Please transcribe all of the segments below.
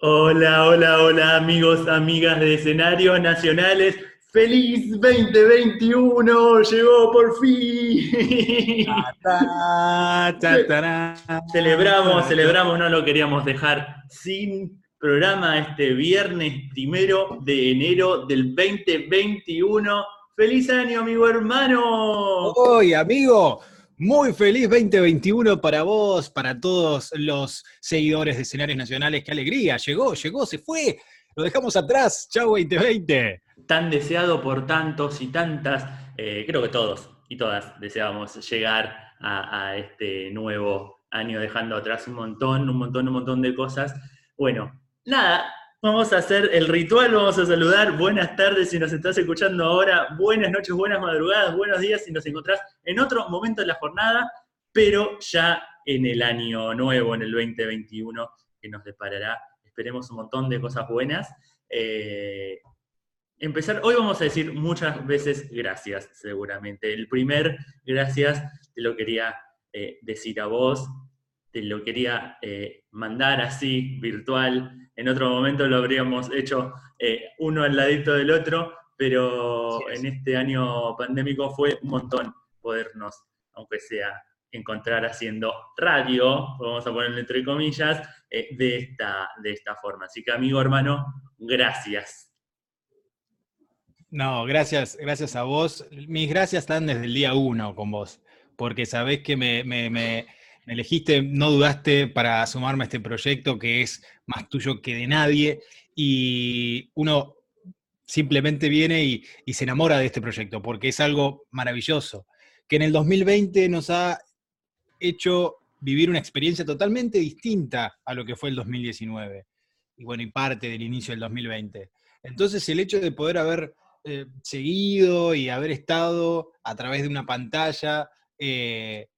Hola, hola, hola amigos, amigas de escenarios nacionales. ¡Feliz 2021! ¡Llegó por fin! celebramos, celebramos, no lo queríamos dejar sin programa este viernes primero de enero del 2021. ¡Feliz año, amigo hermano! ¡Hoy, amigo! Muy feliz 2021 para vos, para todos los seguidores de escenarios nacionales. ¡Qué alegría! Llegó, llegó, se fue. Lo dejamos atrás. ¡Chao 2020! Tan deseado por tantos y tantas, eh, creo que todos y todas deseábamos llegar a, a este nuevo año dejando atrás un montón, un montón, un montón de cosas. Bueno, nada, Vamos a hacer el ritual, vamos a saludar. Buenas tardes si nos estás escuchando ahora, buenas noches, buenas madrugadas, buenos días si nos encontrás en otro momento de la jornada, pero ya en el año nuevo, en el 2021, que nos deparará, esperemos un montón de cosas buenas. Eh, empezar, hoy vamos a decir muchas veces gracias, seguramente. El primer gracias te lo quería eh, decir a vos, te lo quería eh, mandar así, virtual, en otro momento lo habríamos hecho eh, uno al ladito del otro, pero en este año pandémico fue un montón podernos, aunque sea, encontrar haciendo radio, vamos a ponerlo entre comillas, eh, de, esta, de esta forma. Así que, amigo hermano, gracias. No, gracias, gracias a vos. Mis gracias están desde el día uno con vos, porque sabés que me me elegiste, no dudaste para sumarme a este proyecto que es más tuyo que de nadie y uno simplemente viene y, se enamora de este proyecto porque es algo maravilloso, que en el 2020 nos ha hecho vivir una experiencia totalmente distinta a lo que fue el 2019 y bueno, y parte del inicio del 2020. Entonces el hecho de poder haber eh, seguido y haber estado a través de una pantalla, eh,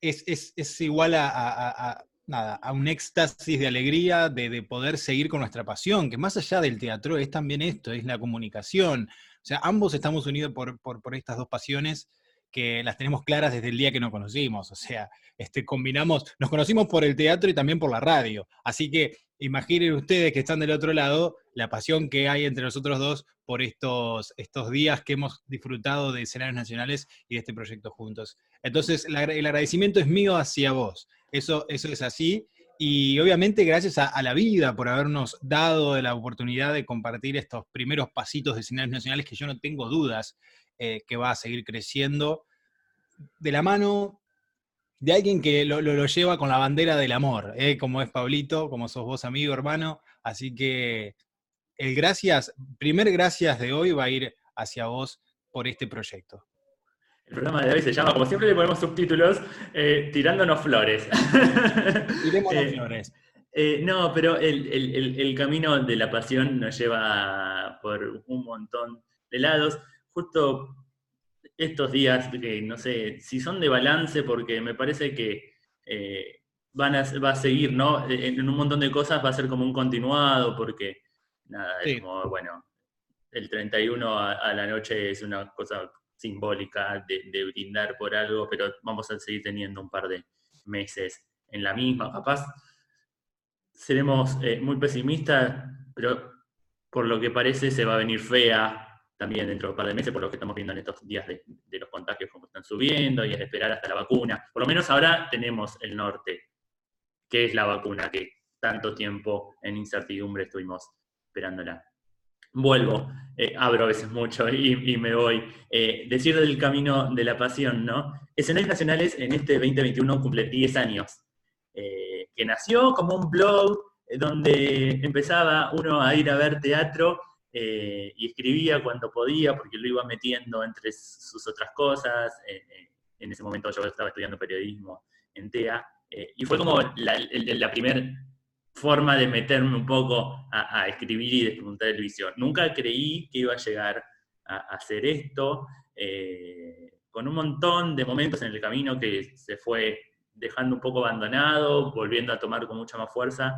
es, igual a, nada, a un éxtasis de alegría de, poder seguir con nuestra pasión, que más allá del teatro es también esto, es la comunicación. O sea, ambos estamos unidos por, por, estas dos pasiones que las tenemos claras desde el día que nos conocimos. O sea, este, combinamos, nos conocimos por el teatro y también por la radio. Así que imaginen ustedes que están del otro lado la pasión que hay entre nosotros dos por estos, estos días que hemos disfrutado de escenarios nacionales y de este proyecto juntos. Entonces, el agradecimiento es mío hacia vos. Eso, eso es así. Y obviamente gracias a, la vida por habernos dado la oportunidad de compartir estos primeros pasitos de escenarios nacionales que yo no tengo dudas eh, que va a seguir creciendo de la mano de alguien que lo, lleva con la bandera del amor, eh, como es Pablito, como sos vos amigo, hermano. Así que el gracias, primer gracias de hoy va a ir hacia vos por este proyecto. El programa de hoy se llama, como siempre le ponemos subtítulos, eh, Tirándonos Flores. Tirémonos eh, flores. Eh, no, pero el, camino de la pasión nos lleva por un montón de lados. Justo estos días, que no sé si son de balance, porque me parece que van a, va a seguir, ¿no? En un montón de cosas va a ser como un continuado, porque nada, es como, bueno, el 31 a, la noche es una cosa simbólica de, brindar por algo, pero vamos a seguir teniendo un par de meses en la misma. Capaz seremos eh, muy pesimistas, pero por lo que parece se va a venir fea también dentro de un par de meses, por lo que estamos viendo en estos días de, los contagios como están subiendo y es esperar hasta la vacuna. Por lo menos ahora tenemos el norte, que es la vacuna que tanto tiempo en incertidumbre estuvimos esperándola vuelvo, eh, abro a veces mucho y, me voy. Eh, decir del camino de la pasión, ¿no? Escenarios Nacionales en este 2021 cumple 10 años, eh, que nació como un blog donde empezaba uno a ir a ver teatro y escribía cuando podía, porque lo iba metiendo entre sus otras cosas. en ese momento yo estaba estudiando periodismo en TEA, y fue como la, la primera forma de meterme un poco a, escribir y de preguntar televisión. Nunca creí que iba a llegar a, hacer esto, eh, con un montón de momentos en el camino que se fue dejando un poco abandonado, volviendo a tomar con mucha más fuerza.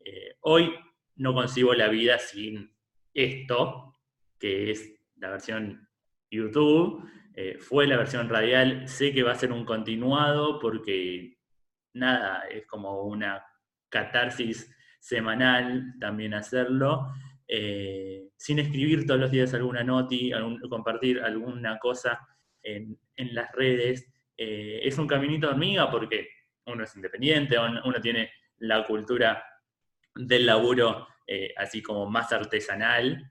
Eh, hoy no concibo la vida sin esto, que es la versión YouTube, eh, fue la versión radial, sé que va a ser un continuado porque nada, es como una catarsis semanal también hacerlo, eh, sin escribir todos los días alguna noti, compartir alguna cosa en, las redes. Eh, es un caminito de hormiga porque uno es independiente, uno tiene la cultura del laburo eh, así como más artesanal,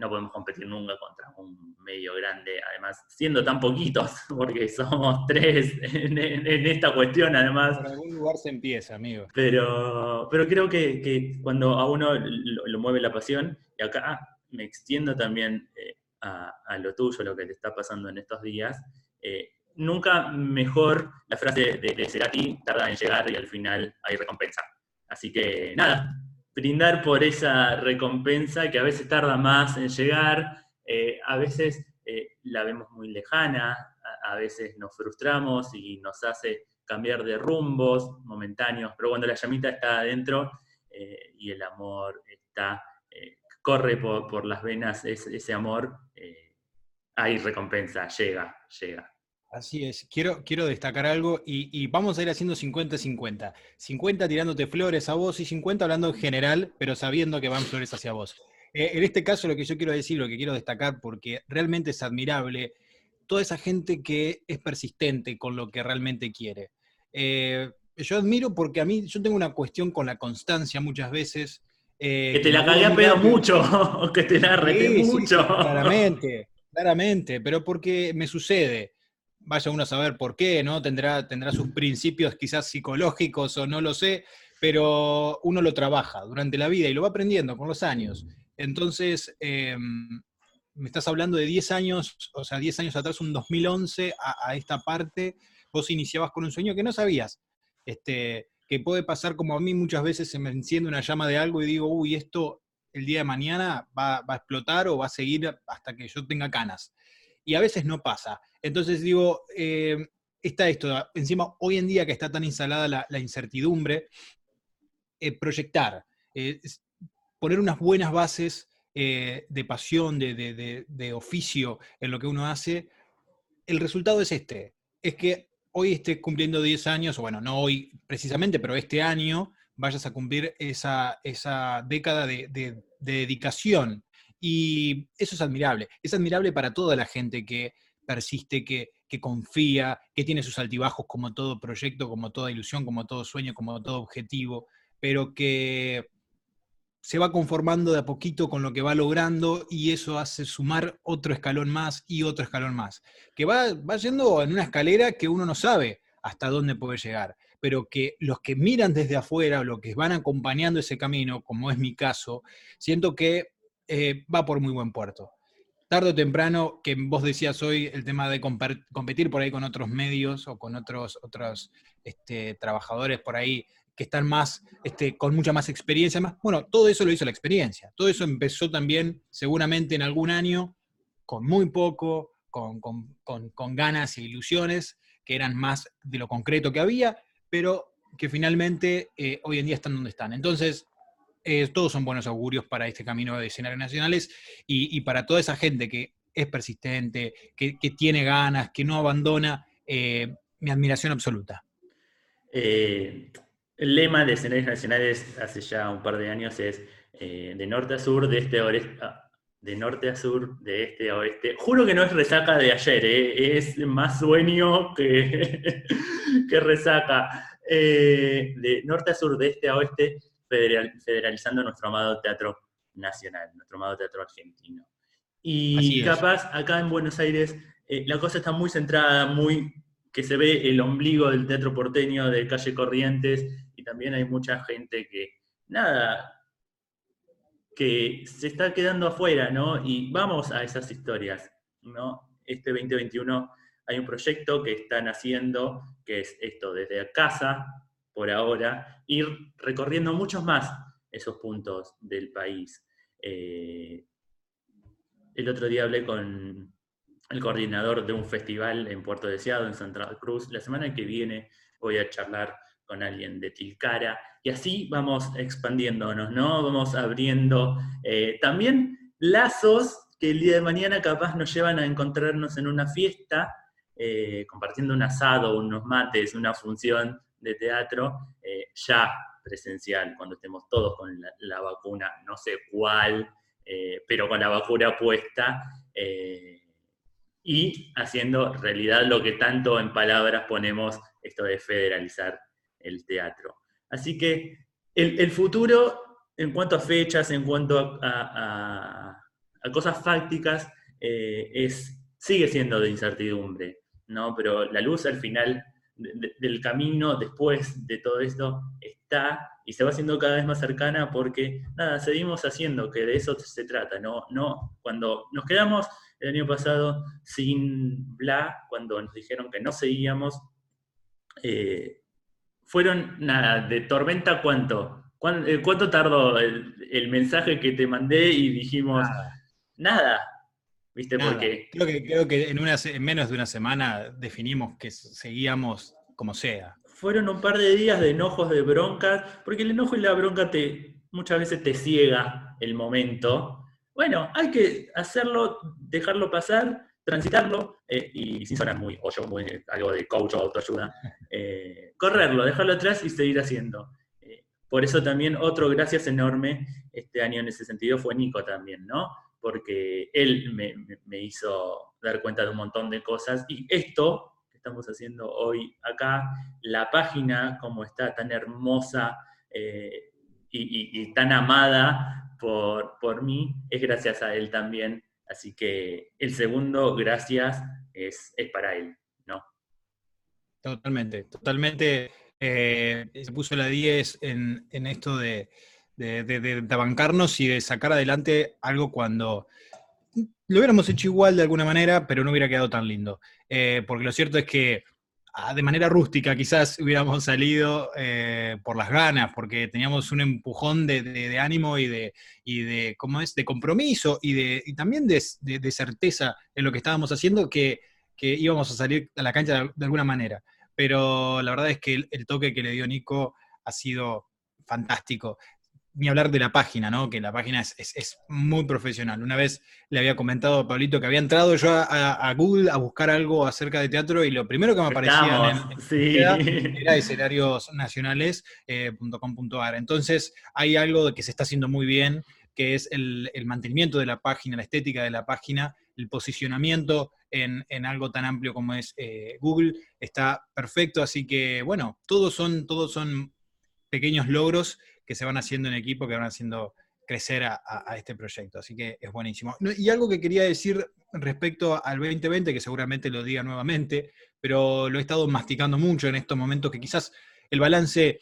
no podemos competir nunca contra un medio grande, además, siendo tan poquitos, porque somos tres en, esta cuestión, además. Por algún lugar se empieza, amigo. Pero, pero creo que, cuando a uno lo, mueve la pasión, y acá me extiendo también eh, a, lo tuyo, lo que te está pasando en estos días, eh, nunca mejor la frase de, de Cerati tarda en llegar y al final hay recompensa. Así que nada, brindar por esa recompensa que a veces tarda más en llegar, eh, a veces eh, la vemos muy lejana, a, veces nos frustramos y nos hace cambiar de rumbos momentáneos, pero cuando la llamita está adentro eh, y el amor está, corre por, las venas ese amor, hay recompensa, llega, llega. Así es, quiero, quiero destacar algo y, vamos a ir haciendo 50-50. 50 tirándote flores a vos y 50 hablando en general, pero sabiendo que van flores hacia vos. Eh, en este caso lo que yo quiero decir, lo que quiero destacar, porque realmente es admirable, toda esa gente que es persistente con lo que realmente quiere. Eh, yo admiro porque a mí, yo tengo una cuestión con la constancia muchas veces. Eh, que te la cagué a pedo mucho, que te la regué mucho. claramente, claramente, pero porque me sucede vaya uno a saber por qué, ¿no? Tendrá, tendrá sus principios quizás psicológicos o no lo sé, pero uno lo trabaja durante la vida y lo va aprendiendo con los años. Entonces, em, me estás hablando de 10 años, o sea, 10 años atrás, un 2011, a, esta parte, vos iniciabas con un sueño que no sabías. Este, que puede pasar como a mí muchas veces se me enciende una llama de algo y digo, uy, esto el día de mañana va, va a explotar o va a seguir hasta que yo tenga canas. Y a veces no pasa. Entonces digo, eh, está esto, encima hoy en día que está tan instalada la, incertidumbre, eh, proyectar, eh, poner unas buenas bases de pasión, de, oficio en lo que uno hace, el resultado es este, es que hoy estés cumpliendo 10 años, bueno, no hoy precisamente, pero este año vayas a cumplir esa, esa década de dedicación. Y eso es admirable. Es admirable para toda la gente que persiste, que, confía, que tiene sus altibajos como todo proyecto, como toda ilusión, como todo sueño, como todo objetivo, pero que se va conformando de a poquito con lo que va logrando y eso hace sumar otro escalón más y otro escalón más. Que va, va yendo en una escalera que uno no sabe hasta dónde puede llegar, pero que los que miran desde afuera, los que van acompañando ese camino, como es mi caso, siento que eh, va por muy buen puerto tarde o temprano, que vos decías hoy, el tema de competir por ahí con otros medios o con otros, otros este, trabajadores por ahí que están más, este, con mucha más experiencia, más, bueno, todo eso lo hizo la experiencia. Todo eso empezó también seguramente en algún año, con muy poco, con, ganas e ilusiones, que eran más de lo concreto que había, pero que finalmente eh, hoy en día están donde están. Entonces, eh, todos son buenos augurios para este camino de escenarios nacionales y, para toda esa gente que es persistente, que, tiene ganas, que no abandona, eh, mi admiración absoluta. Eh, el lema de escenarios nacionales hace ya un par de años es de norte a sur, de este a oeste, ah, de norte a sur, de este a oeste. Juro que no es resaca de ayer, es más sueño que, que resaca. de norte a sur, de este a oeste, federalizando nuestro amado teatro nacional, nuestro amado teatro argentino. Y capaz, acá en Buenos Aires, eh, la cosa está muy centrada, muy que se ve el ombligo del teatro porteño de calle Corrientes, y también hay mucha gente que, nada, que se está quedando afuera, ¿no? Y vamos a esas historias, ¿no? Este 2021 hay un proyecto que están haciendo, que es esto, desde casa, por ahora, ir recorriendo muchos más esos puntos del país. Eh, el otro día hablé con el coordinador de un festival en Puerto Deseado, en Santa Cruz. La semana que viene voy a charlar con alguien de Tilcara y así vamos expandiéndonos, ¿no? Vamos abriendo eh, también lazos que el día de mañana capaz nos llevan a encontrarnos en una fiesta, eh, compartiendo un asado, unos mates, una función de teatro, eh, ya presencial, cuando estemos todos con la, vacuna, no sé cuál, eh, pero con la vacuna puesta, eh, y haciendo realidad lo que tanto en palabras ponemos esto de federalizar el teatro. Así que el, futuro, en cuanto a fechas, en cuanto a, cosas fácticas, es, sigue siendo de incertidumbre, ¿no? Pero la luz al final del camino, después de todo esto, está y se va haciendo cada vez más cercana porque, nada, seguimos haciendo, que de eso se trata, ¿no? no cuando nos quedamos el año pasado sin bla, cuando nos dijeron que no seguíamos, eh, fueron, nada, de tormenta cuánto? Eh, ¿Cuánto, tardó el, mensaje que te mandé y dijimos, nada, ¿viste? Porque... Creo que, creo que en, una, en menos de una semana definimos que seguíamos como sea. Fueron un par de días de enojos, de broncas, porque el enojo y la bronca te, muchas veces te ciega el momento. Bueno, hay que hacerlo, dejarlo pasar, transitarlo, eh, y sin sonar muy, o yo muy, algo de coach o autoayuda, eh, correrlo, dejarlo atrás y seguir haciendo. Eh, por eso también otro gracias enorme este año en ese sentido fue Nico también, ¿no? Porque él me, hizo dar cuenta de un montón de cosas y esto que estamos haciendo hoy acá, la página como está tan hermosa y, tan amada por, por mí, es gracias a él también Así que el segundo, gracias, es, para él, ¿no? Totalmente, totalmente. Eh, se puso la 10 en, esto de, de, bancarnos y de sacar adelante algo cuando lo hubiéramos hecho igual de alguna manera, pero no hubiera quedado tan lindo. Eh, porque lo cierto es que Ah, de manera rústica quizás hubiéramos salido eh, por las ganas, porque teníamos un empujón de, ánimo y de, de, ¿cómo es?, de compromiso y, de, también de, certeza en lo que estábamos haciendo que, íbamos a salir a la cancha de, alguna manera. Pero la verdad es que el toque que le dio Nico ha sido fantástico ni hablar de la página, ¿no? Que la página es, muy profesional. Una vez le había comentado a Pablito que había entrado yo a, Google a buscar algo acerca de teatro y lo primero que me aparecía en, era, escenariosnacionales.com.ar. Eh, Entonces hay algo que se está haciendo muy bien, que es el, mantenimiento de la página, la estética de la página, el posicionamiento en, algo tan amplio como es eh, Google. Está perfecto, así que bueno, todos son, todos son pequeños logros que se van haciendo en equipo, que van haciendo crecer a, este proyecto. Así que es buenísimo. Y algo que quería decir respecto al 2020, que seguramente lo diga nuevamente, pero lo he estado masticando mucho en estos momentos, que quizás el balance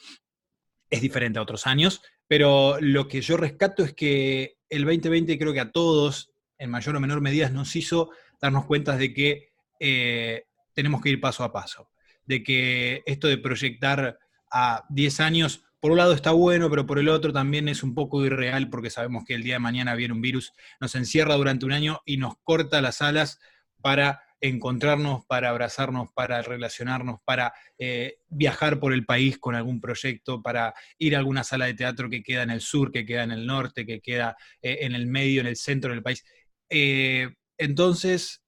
es diferente a otros años, pero lo que yo rescato es que el 2020 creo que a todos, en mayor o menor medida, nos hizo darnos cuenta de que eh, tenemos que ir paso a paso, de que esto de proyectar a 10 años por un lado está bueno, pero por el otro también es un poco irreal porque sabemos que el día de mañana viene un virus, nos encierra durante un año y nos corta las alas para encontrarnos, para abrazarnos, para relacionarnos, para eh, viajar por el país con algún proyecto, para ir a alguna sala de teatro que queda en el sur, que queda en el norte, que queda eh, en el medio, en el centro del país. Eh, entonces,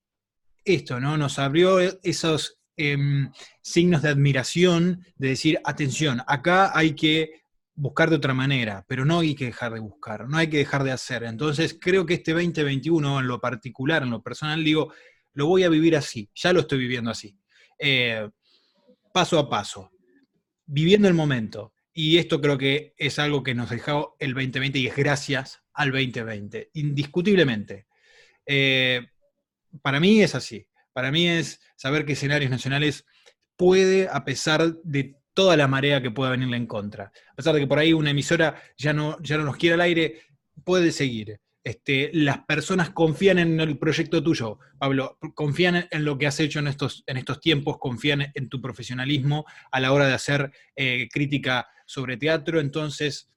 esto, ¿no? Nos abrió esos Em, signos de admiración, de decir, atención, acá hay que buscar de otra manera, pero no hay que dejar de buscar, no hay que dejar de hacer. Entonces, creo que este 2021, en lo particular, en lo personal, digo, lo voy a vivir así, ya lo estoy viviendo así, eh, paso a paso, viviendo el momento. Y esto creo que es algo que nos dejó el 2020 y es gracias al 2020, indiscutiblemente. Eh, para mí es así. Para mí es saber que escenarios nacionales puede, a pesar de toda la marea que pueda venirle en contra, a pesar de que por ahí una emisora ya no, ya no nos quiere al aire, puede seguir. Este, las personas confían en el proyecto tuyo, Pablo, confían en lo que has hecho en estos, en estos tiempos, confían en tu profesionalismo a la hora de hacer eh, crítica sobre teatro. Entonces,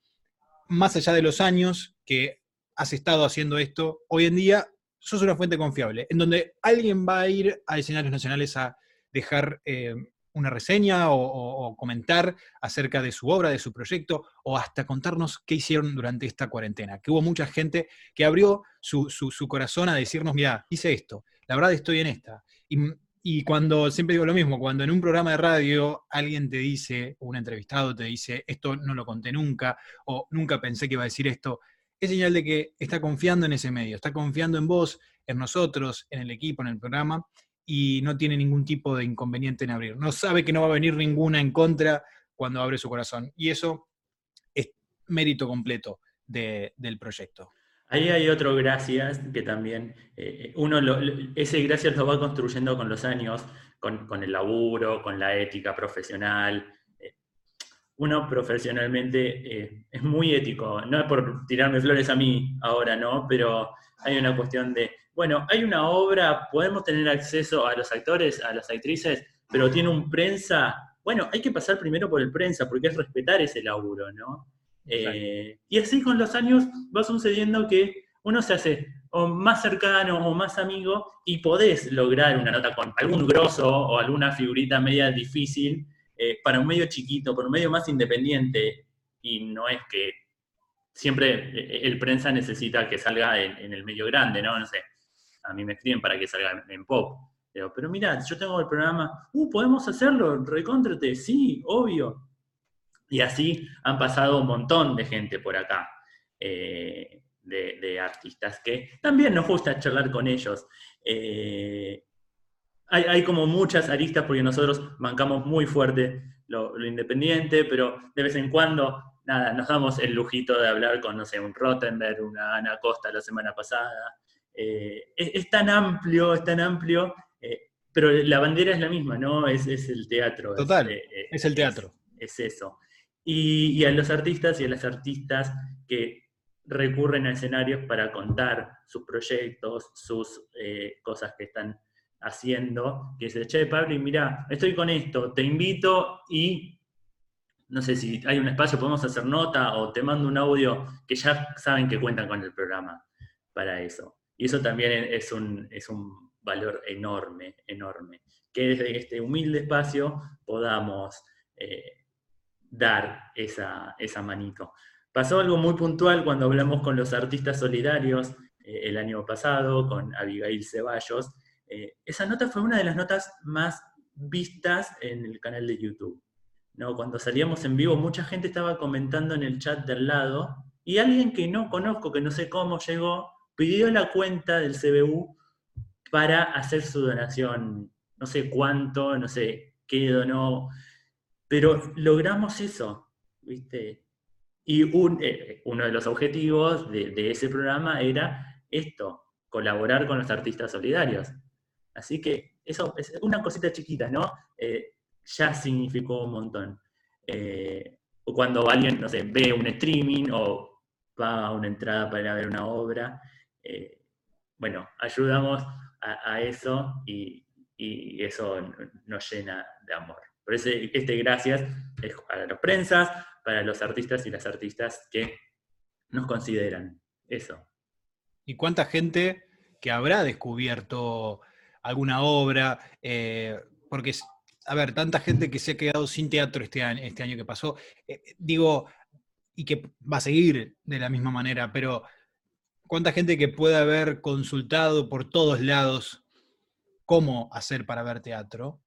más allá de los años que has estado haciendo esto, hoy en día sos una fuente confiable, en donde alguien va a ir a escenarios nacionales a dejar eh, una reseña o, comentar acerca de su obra, de su proyecto, o hasta contarnos qué hicieron durante esta cuarentena. Que hubo mucha gente que abrió su, corazón a decirnos, mira, hice esto, la verdad estoy en esta. Y y cuando, siempre digo lo mismo, cuando en un programa de radio alguien te dice, un entrevistado te dice, esto no lo conté nunca, o nunca pensé que iba a decir esto, es señal de que está confiando en ese medio, está confiando en vos, en nosotros, en el equipo, en el programa, y no tiene ningún tipo de inconveniente en abrir. No sabe que no va a venir ninguna en contra cuando abre su corazón. Y eso es mérito completo del proyecto. Ahí hay otro gracias que también, eh, uno ese gracias lo va construyendo con los años, con, el laburo, con la ética profesional. Uno profesionalmente eh, es muy ético, no es por tirarme flores a mí ahora, ¿no? Pero hay una cuestión de, bueno, hay una obra, podemos tener acceso a los actores, a las actrices, pero tiene un prensa, bueno, hay que pasar primero por el prensa, porque es respetar ese laburo, ¿no? Eh, y así con los años va sucediendo que uno se hace o más cercano o más amigo y podés lograr una nota con algún grosso o alguna figurita media difícil eh, para un medio chiquito, para un medio más independiente. Y no es que siempre eh, el prensa necesita que salga en, el medio grande, ¿no? No sé, a mí me escriben para que salga en pop. Pero, mira, yo tengo el programa, uh, podemos hacerlo, recóntrate, sí, obvio. Y así han pasado un montón de gente por acá, eh, de, artistas, que también nos gusta charlar con ellos. Hay, como muchas aristas porque nosotros bancamos muy fuerte lo, independiente, pero de vez en cuando, nada, nos damos el lujito de hablar con, no sé, un Rottenberg, una Ana Costa la semana pasada. Eh, es, tan amplio, es tan amplio, pero la bandera es la misma, ¿no? Es, el teatro. Total, es, el teatro. es eso y, a los artistas y a las artistas que recurren a escenarios para contar sus proyectos, sus eh, cosas que están haciendo, que dice, che, Pablo, mira, estoy con esto, te invito y no sé si hay un espacio, podemos hacer nota o te mando un audio que ya saben que cuentan con el programa para eso. Y eso también es un, es un valor enorme, enorme, que desde este humilde espacio podamos eh, dar esa, esa manito. Pasó algo muy puntual cuando hablamos con los artistas solidarios eh, el año pasado, con Abigail Ceballos. Eh, esa nota fue una de las notas más vistas en el canal de YouTube. ¿no? Cuando salíamos en vivo, mucha gente estaba comentando en el chat del lado y alguien que no conozco, que no sé cómo llegó, pidió la cuenta del CBU para hacer su donación. No sé cuánto, no sé qué donó. Pero logramos eso, ¿viste? Y eh, uno de los objetivos de, ese programa era esto, colaborar con los artistas solidarios. Así que eso es una cosita chiquita, ¿no? Eh, ya significó un montón. Eh, o cuando alguien, no sé, ve un streaming o paga una entrada para ir a ver una obra, bueno, ayudamos a, eso y, eso nos llena de amor. Por eso este gracias es para los prensas, para los artistas y las artistas que nos consideran. Eso. ¿Y cuánta gente que habrá descubierto alguna obra? Eh, porque, a ver, tanta gente que se ha quedado sin teatro este año, este año que pasó, eh, digo, y que va a seguir de la misma manera, pero cuánta gente que puede haber consultado por todos lados cómo hacer para ver teatro,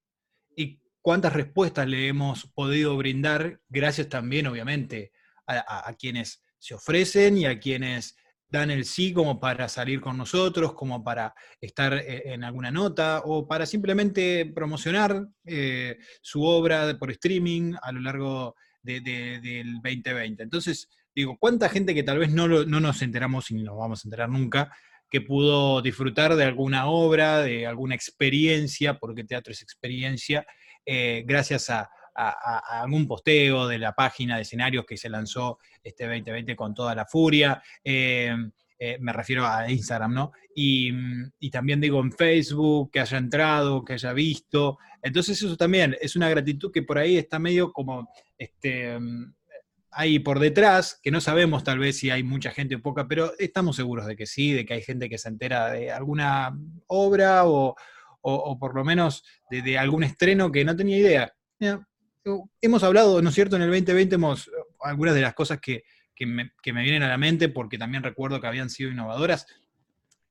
y cuántas respuestas le hemos podido brindar, gracias también, obviamente, a, quienes se ofrecen y a quienes dan el sí como para salir con nosotros, como para estar eh, en alguna nota o para simplemente promocionar eh, su obra por streaming a lo largo del 2020. Entonces, digo, ¿cuánta gente que tal vez no, no nos enteramos y ni nos vamos a enterar nunca, que pudo disfrutar de alguna obra, de alguna experiencia, porque teatro es experiencia, eh, gracias a, algún posteo de la página de escenarios que se lanzó este 2020 con toda la furia. Eh, eh, me refiero a Instagram, ¿no? Y, también digo en Facebook, que haya entrado, que haya visto. Entonces eso también es una gratitud que por ahí está medio como, este, ahí por detrás, que no sabemos tal vez si hay mucha gente o poca, pero estamos seguros de que sí, de que hay gente que se entera de alguna obra o, o, por lo menos de, algún estreno que no tenía idea. Hemos hablado, ¿no es cierto? En el 2020 hemos, algunas de las cosas que, me, vienen a la mente, porque también recuerdo que habían sido innovadoras,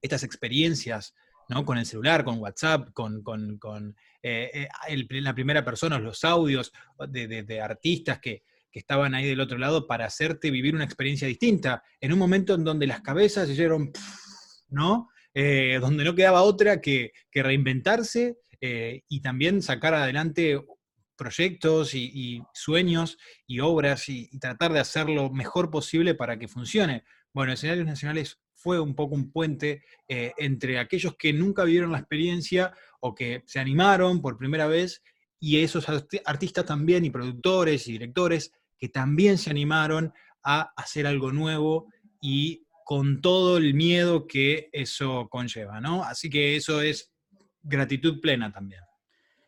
estas experiencias ¿no? Con el celular, con WhatsApp, con, eh, la primera persona, los audios de, artistas que, estaban ahí del otro lado para hacerte vivir una experiencia distinta, en un momento en donde las cabezas se ¿no? donde no quedaba otra que, reinventarse y también sacar adelante proyectos y, sueños y obras y, tratar de hacer lo mejor posible para que funcione. Bueno, Escenarios Nacionales fue un poco un puente eh, entre aquellos que nunca vivieron la experiencia o que se animaron por primera vez y esos artistas también y productores y directores que también se animaron a hacer algo nuevo y con todo el miedo que eso conlleva, ¿no? Así que eso es gratitud plena también.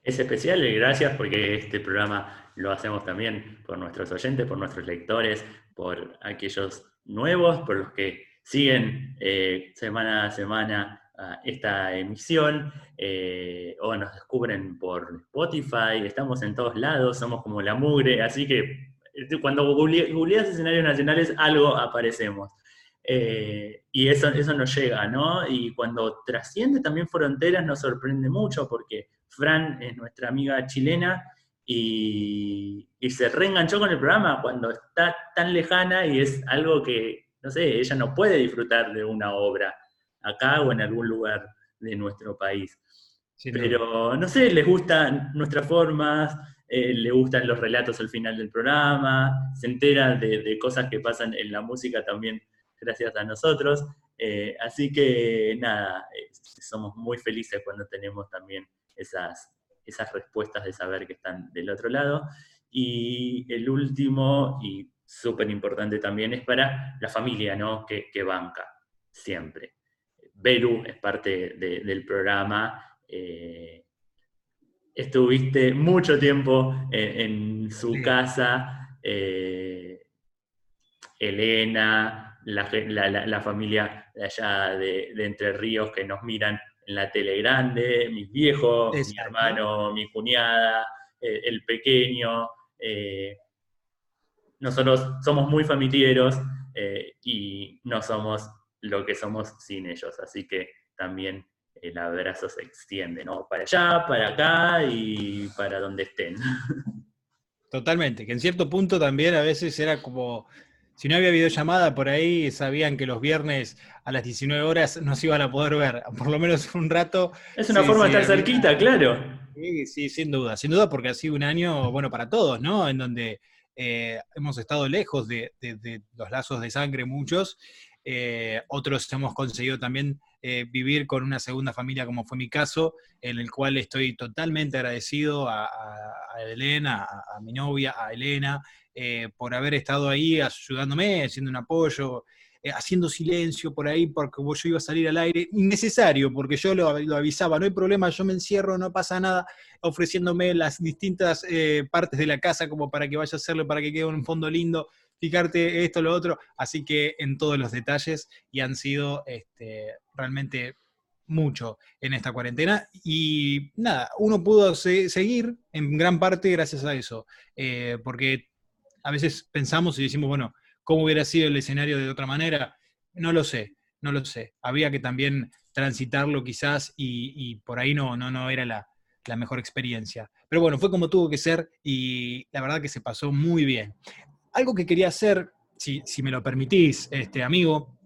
Es especial y gracias porque este programa lo hacemos también por nuestros oyentes, por nuestros lectores, por aquellos nuevos, por los que siguen eh, semana a semana esta emisión eh, o nos descubren por Spotify, estamos en todos lados, somos como la mugre, así que este, cuando googleas escenarios nacionales algo aparecemos. Eh, y eso, eso nos llega, ¿no? Y cuando trasciende también fronteras nos sorprende mucho porque Fran es nuestra amiga chilena y, se reenganchó con el programa cuando está tan lejana y es algo que, no sé, ella no puede disfrutar de una obra acá o en algún lugar de nuestro país. Pero, no sé, les gustan nuestras formas, eh, le gustan los relatos al final del programa, se entera de, cosas que pasan en la música también gracias a nosotros. Eh, así que nada, eh, somos muy felices cuando tenemos también esas, esas respuestas de saber que están del otro lado. Y el último, y súper importante también, es para la familia, ¿no? Que, banca, siempre. Beru es parte del programa. Eh, estuviste mucho tiempo en, su casa. Eh, Elena, la, familia de allá de, de, Entre Ríos que nos miran en la tele grande, mis viejos, mi hermano, mi cuñada, eh, el pequeño. Eh, nosotros somos muy familiares eh, y no somos lo que somos sin ellos, así que también el abrazo se extiende, ¿no? Para allá, para acá y para donde estén. Totalmente, que en cierto punto también a veces era como si no había videollamada por ahí, sabían que los viernes a las 19 horas no se iban a poder ver, por lo menos un rato. Es una forma de estar cerquita, claro. Sí, sí, sin duda, sin duda, porque ha sido un año, bueno, para todos, ¿no? En donde eh, hemos estado lejos de, los lazos de sangre, muchos. Eh, otros hemos conseguido también eh, vivir con una segunda familia, como fue mi caso, en el cual estoy totalmente agradecido a, Elena, a, mi novia, a Elena, eh, por haber estado ahí ayudándome, haciendo un apoyo, eh, haciendo silencio por ahí porque yo iba a salir al aire, innecesario, porque yo lo, avisaba, no hay problema, yo me encierro, no pasa nada, ofreciéndome las distintas partes de la casa como para que vaya a hacerlo, para que quede un fondo lindo, fijarte esto, lo otro, así que en todos los detalles y han sido este, realmente mucho en esta cuarentena y nada, uno pudo seguir en gran parte gracias a eso, porque a veces pensamos y decimos, bueno, ¿cómo hubiera sido el escenario de otra manera? No lo sé, no lo sé. Había que también transitarlo quizás y, por ahí no, no, no era la, mejor experiencia. Pero bueno, fue como tuvo que ser y la verdad que se pasó muy bien. Algo que quería hacer, si, me lo permitís, este, amigo,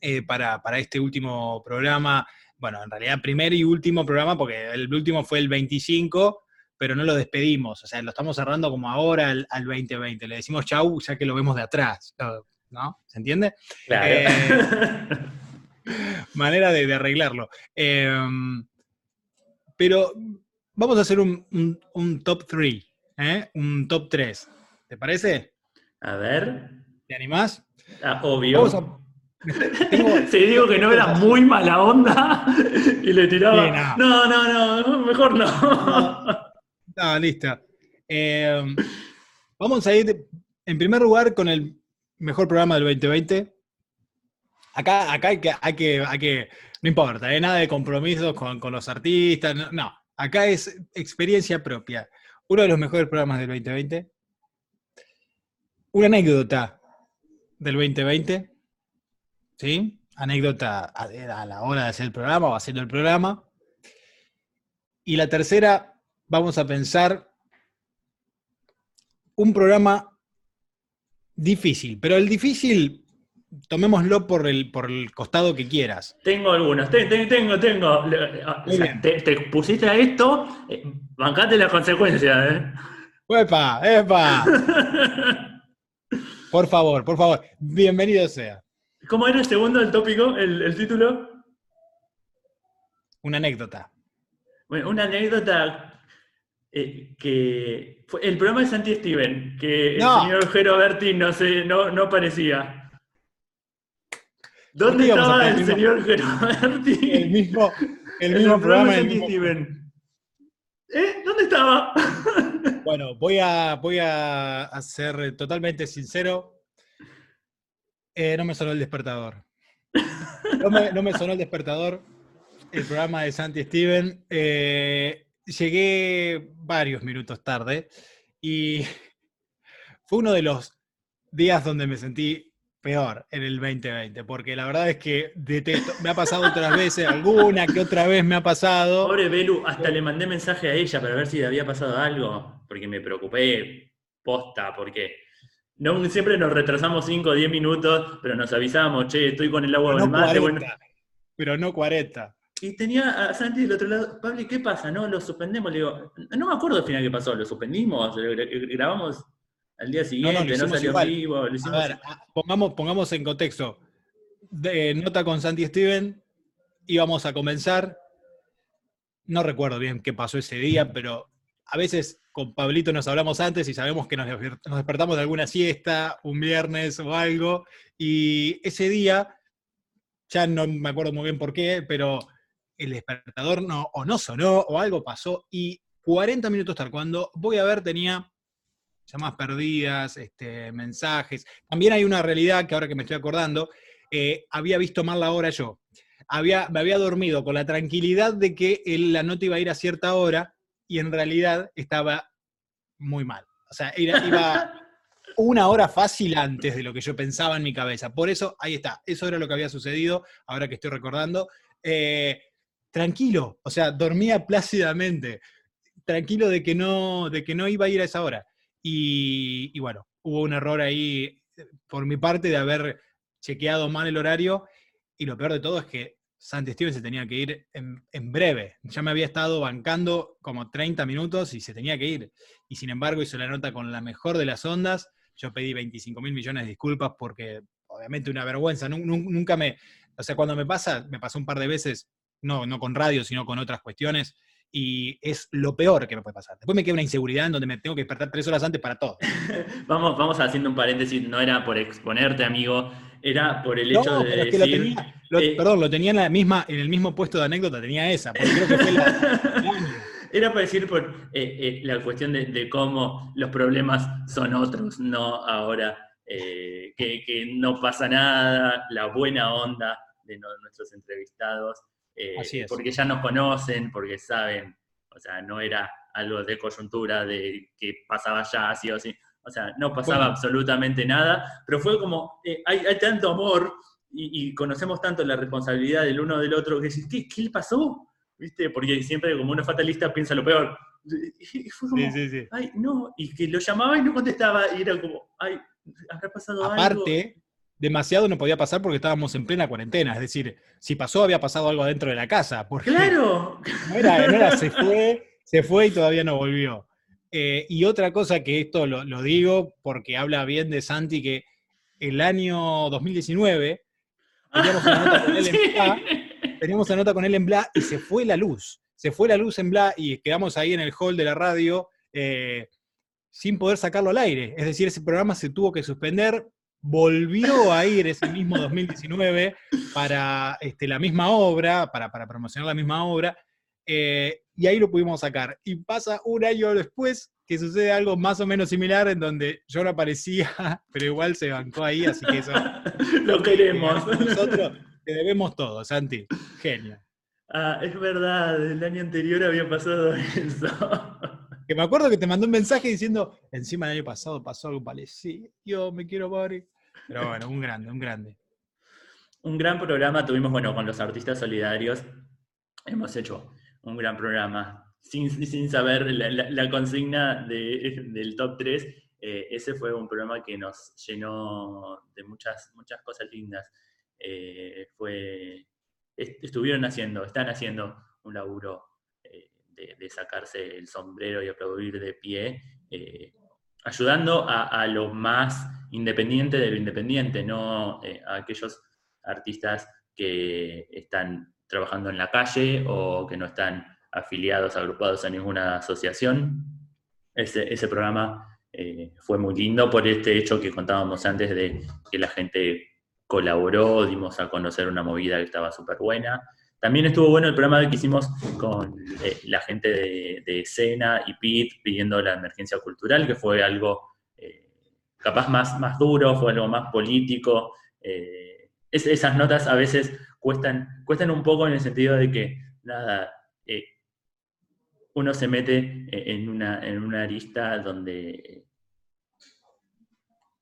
eh, para, para, este último programa, bueno, en realidad primer y último programa, porque el último fue el 25, pero no lo despedimos, o sea, lo estamos cerrando como ahora al, 2020, le decimos chau ya que lo vemos de atrás, ¿no? ¿Se entiende? Claro. Eh, manera de, arreglarlo. Em, pero vamos a hacer un, top 3, ¿eh? un top 3. ¿Te parece? A ver. ¿Te animás? Ah, obvio. Se digo que no era muy mala onda y le tiraba. no. no, no, mejor no. Ah, lista. Em, vamos a ir en primer lugar con el mejor programa del 2020. Acá, acá hay, que, hay, que, hay que, no importa, ¿eh? nada de compromisos con, los artistas, no, acá es experiencia propia. Uno de los mejores programas del 2020. Una anécdota del 2020. ¿Sí? anécdota a, la hora de hacer el programa o haciendo el programa. Y la tercera, vamos a pensar un programa difícil, pero el difícil, tomémoslo por el, por el costado que quieras. Tengo algunos, tengo, tengo. te, pusiste a esto, eh, bancate las consecuencias. ¿eh? ¡Epa! ¡Epa! por favor, por favor, bienvenido sea. ¿Cómo era el segundo, el tópico, el, título? Una anécdota. Bueno, una anécdota eh, que fue el programa de Santi Steven, que el señor Jero Berti no, se, no, no aparecía. ¿Dónde estaba el señor Jero Berti? El mismo, el mismo programa, de Santi Steven. ¿Eh? ¿Dónde estaba? Bueno, voy a, voy a, ser totalmente sincero. Eh, no me sonó el despertador. No me, sonó el despertador. El programa de Santi Steven. Eh, llegué varios minutos tarde y fue uno de los días donde me sentí peor en el 2020, porque la verdad es que me ha pasado otras veces, alguna que otra vez me ha pasado. Pobre Belu, hasta le mandé mensaje a ella para ver si había pasado algo, porque me preocupé posta, porque no, siempre nos retrasamos 5 o 10 minutos, pero nos avisamos, che, estoy con el agua del mate. Pero no 40. Y tenía a Santi del otro lado, Pablo, ¿qué pasa? No, lo suspendemos. Le digo, no me acuerdo al final qué pasó, lo suspendimos, grabamos al día siguiente, no, salió vivo. a ver, pongamos, pongamos en contexto. De, nota con Santi Steven, íbamos a comenzar. No recuerdo bien qué pasó ese día, pero a veces con Pablito nos hablamos antes y sabemos que nos, despertamos de alguna siesta, un viernes o algo, y ese día, ya no me acuerdo muy bien por qué, pero el despertador no, o no sonó, o algo pasó, y 40 minutos tal cuando voy a ver tenía llamadas perdidas, este, mensajes. También hay una realidad que ahora que me estoy acordando, eh, había visto mal la hora yo. Había, me había dormido con la tranquilidad de que la nota iba a ir a cierta hora y en realidad estaba muy mal. O sea, iba una hora fácil antes de lo que yo pensaba en mi cabeza. Por eso, ahí está, eso era lo que había sucedido, ahora que estoy recordando. Eh, tranquilo, o sea, dormía plácidamente, tranquilo de que, no, de que no iba a ir a esa hora. Y, bueno, hubo un error ahí eh, por mi parte de haber chequeado mal el horario. Y lo peor de todo es que Santi Steven se tenía que ir en, breve. Ya me había estado bancando como 30 minutos y se tenía que ir. Y sin embargo hizo la nota con la mejor de las ondas. Yo pedí 25 mil millones de disculpas porque obviamente una vergüenza. Nunca me, o sea, cuando me pasa, me pasó un par de veces, no, no con radio, sino con otras cuestiones y es lo peor que me puede pasar. Después me queda una inseguridad en donde me tengo que despertar tres horas antes para todo. vamos, vamos haciendo un paréntesis, no era por exponerte, amigo, era por el hecho de decir... Eh, perdón, lo tenía en, la misma, en el mismo puesto de anécdota, tenía esa, porque creo que fue la... Era para decir por eh, eh, la cuestión de, cómo los problemas son otros, no ahora que, que, no pasa nada, la buena onda de nuestros entrevistados eh, porque ya nos conocen, porque saben, o sea, no era algo de coyuntura, de que pasaba ya así o así. O sea, no pasaba absolutamente nada, pero fue como, eh, hay, tanto amor y, conocemos tanto la responsabilidad del uno del otro que decís, ¿qué, qué le pasó? ¿Viste? Porque siempre como uno fatalista piensa lo peor. Y fue como, sí, sí, sí. ay, no, y que lo llamaba y no contestaba, y era como, ay, habrá pasado algo. Aparte, demasiado no podía pasar porque estábamos en plena cuarentena. Es decir, si pasó, había pasado algo adentro de la casa. ¡Claro! No era, se fue, se fue y todavía no volvió. Eh, y otra cosa que esto lo, digo porque habla bien de Santi, que el año 2019 teníamos una nota con él en Bla, teníamos una nota con él en Bla y se fue la luz. Se fue la luz en Bla y quedamos ahí en el hall de la radio eh, sin poder sacarlo al aire. Es decir, ese programa se tuvo que suspender volvió a ir ese mismo 2019 para este, la misma obra, para, promocionar la misma obra, eh, y ahí lo pudimos sacar. Y pasa un año después que sucede algo más o menos similar en donde yo no aparecía, pero igual se bancó ahí, así que eso... lo queremos. Nosotros te debemos todo, Santi. Genio. Ah, es verdad, el año anterior había pasado eso. Que me acuerdo que te mandó un mensaje diciendo, encima el año pasado pasó algo parecido, yo me quiero morir. Pero bueno, un grande, un grande. un gran programa tuvimos, bueno, con los artistas solidarios. Hemos hecho un gran programa sin, sin saber la, consigna del top 3. Eh, ese fue un programa que nos llenó de muchas, muchas cosas lindas. Eh, fue, estuvieron haciendo, están haciendo un laburo eh, de, sacarse el sombrero y aplaudir de pie, ayudando a, a, lo más independiente de lo independiente, no a aquellos artistas que están trabajando en la calle o que no están afiliados, agrupados a ninguna asociación. Ese, ese programa eh, fue muy lindo por este hecho que contábamos antes de que la gente colaboró, dimos a conocer una movida que estaba súper buena. También estuvo bueno el programa que hicimos con eh, la gente de, de, escena y PIT pidiendo la emergencia cultural, que fue algo eh, capaz más, más duro, fue algo más político esas notas a veces cuestan, cuestan un poco en el sentido de que, nada, eh, uno se mete e, en una, en una arista donde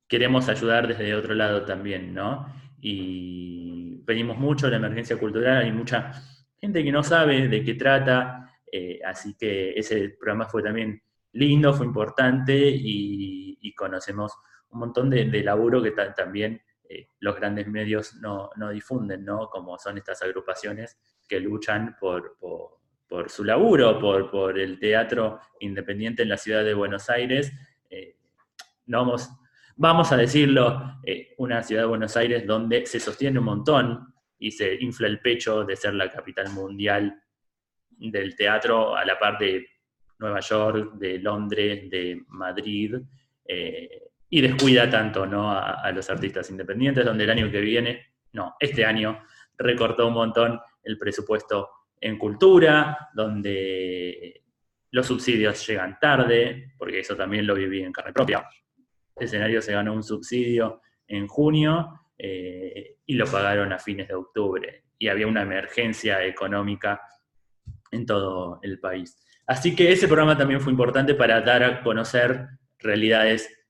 queremos ayudar desde otro lado también, ¿no? Y pedimos mucho la emergencia cultural, hay mucha gente que no sabe de qué trata, eh, así que ese programa fue también lindo, fue importante y, conocemos un montón de, laburo que también eh, los grandes medios no, difunden, ¿no? Como son estas agrupaciones que luchan por, su laburo, por, el teatro independiente en la ciudad de Buenos Aires. Eh, vamos, vamos a decirlo, eh, una ciudad de Buenos Aires donde se sostiene un montón y se infla el pecho de ser la capital mundial del teatro a la par de Nueva York, de Londres, de Madrid y descuida tanto ¿no? a, los artistas independientes, donde el año que viene, no, este año recortó un montón el presupuesto en cultura, donde los subsidios llegan tarde, porque eso también lo viví en carne propia. El escenario se ganó un subsidio en junio eh, y lo pagaron a fines de octubre. Y había una emergencia económica en todo el país. Así que ese programa también fue importante para dar a conocer realidades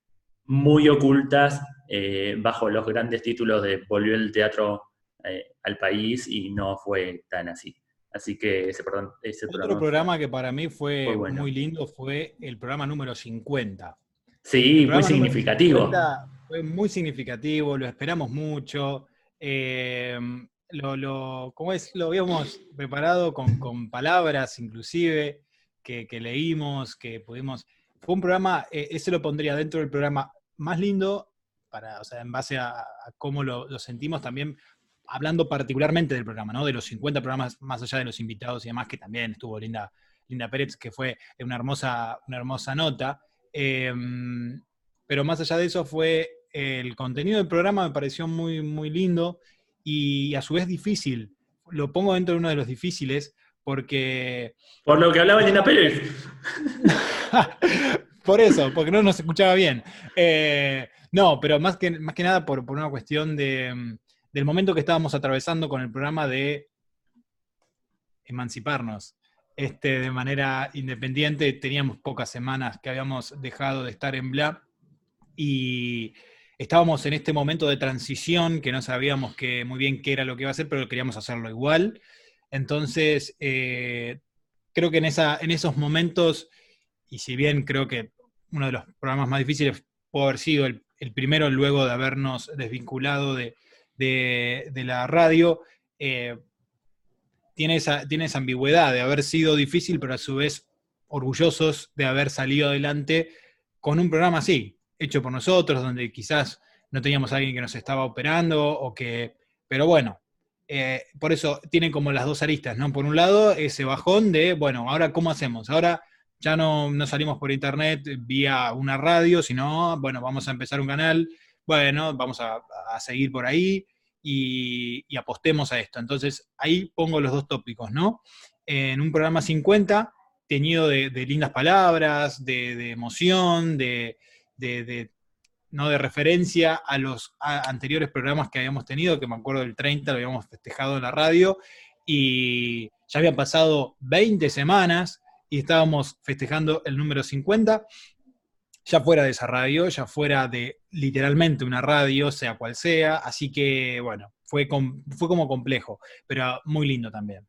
muy ocultas eh, bajo los grandes títulos de volvió el teatro eh, al país y no fue tan así. Así que ese, perdón, ese Otro programa, que para mí fue, muy lindo fue el programa número 50. Sí, muy significativo. fue muy significativo, lo esperamos mucho. Eh, lo, es? lo habíamos preparado con, palabras inclusive que, que, leímos, que pudimos fue un programa, eh, ese lo pondría dentro del programa más lindo, para, o sea, en base a, cómo lo, sentimos también, hablando particularmente del programa, ¿no? De los 50 programas, más allá de los invitados y demás, que también estuvo Linda, Linda Pérez, que fue una hermosa, una hermosa nota. Em, pero más allá de eso fue el contenido del programa me pareció muy, muy lindo y a su vez difícil. Lo pongo dentro de uno de los difíciles porque... Por lo que hablaba Linda Pérez. por eso, porque no nos escuchaba bien. Eh, no, pero más que, más que nada por, una cuestión de, mm, del momento que estábamos atravesando con el programa de emanciparnos este, de manera independiente. Teníamos pocas semanas que habíamos dejado de estar en Bla y estábamos en este momento de transición que no sabíamos que, muy bien qué era lo que iba a hacer, pero queríamos hacerlo igual. Entonces, eh, creo que en, esa, en esos momentos y si bien creo que uno de los programas más difíciles puede haber sido el, primero luego de habernos desvinculado de, la radio, eh, tiene, esa, tiene ambigüedad de haber sido difícil, pero a su vez orgullosos de haber salido adelante con un programa así, hecho por nosotros, donde quizás no teníamos a alguien que nos estaba operando o que, pero bueno, eh, por eso tienen como las dos aristas, ¿no? Por un lado, ese bajón de, bueno, ahora cómo hacemos, ahora ya no, salimos por internet vía una radio, sino, bueno, vamos a empezar un canal, bueno, vamos a, seguir por ahí y, apostemos a esto. Entonces, ahí pongo los dos tópicos, ¿no? En un programa 50, teñido de, lindas palabras, de, emoción, de, no de referencia a los anteriores programas que habíamos tenido, que me acuerdo del 30, lo habíamos festejado en la radio, y ya habían pasado 20 semanas y estábamos festejando el número 50. ya fuera de esa radio, ya fuera de literalmente una radio, sea cual sea, así que bueno, fue, fue como complejo, pero muy lindo también.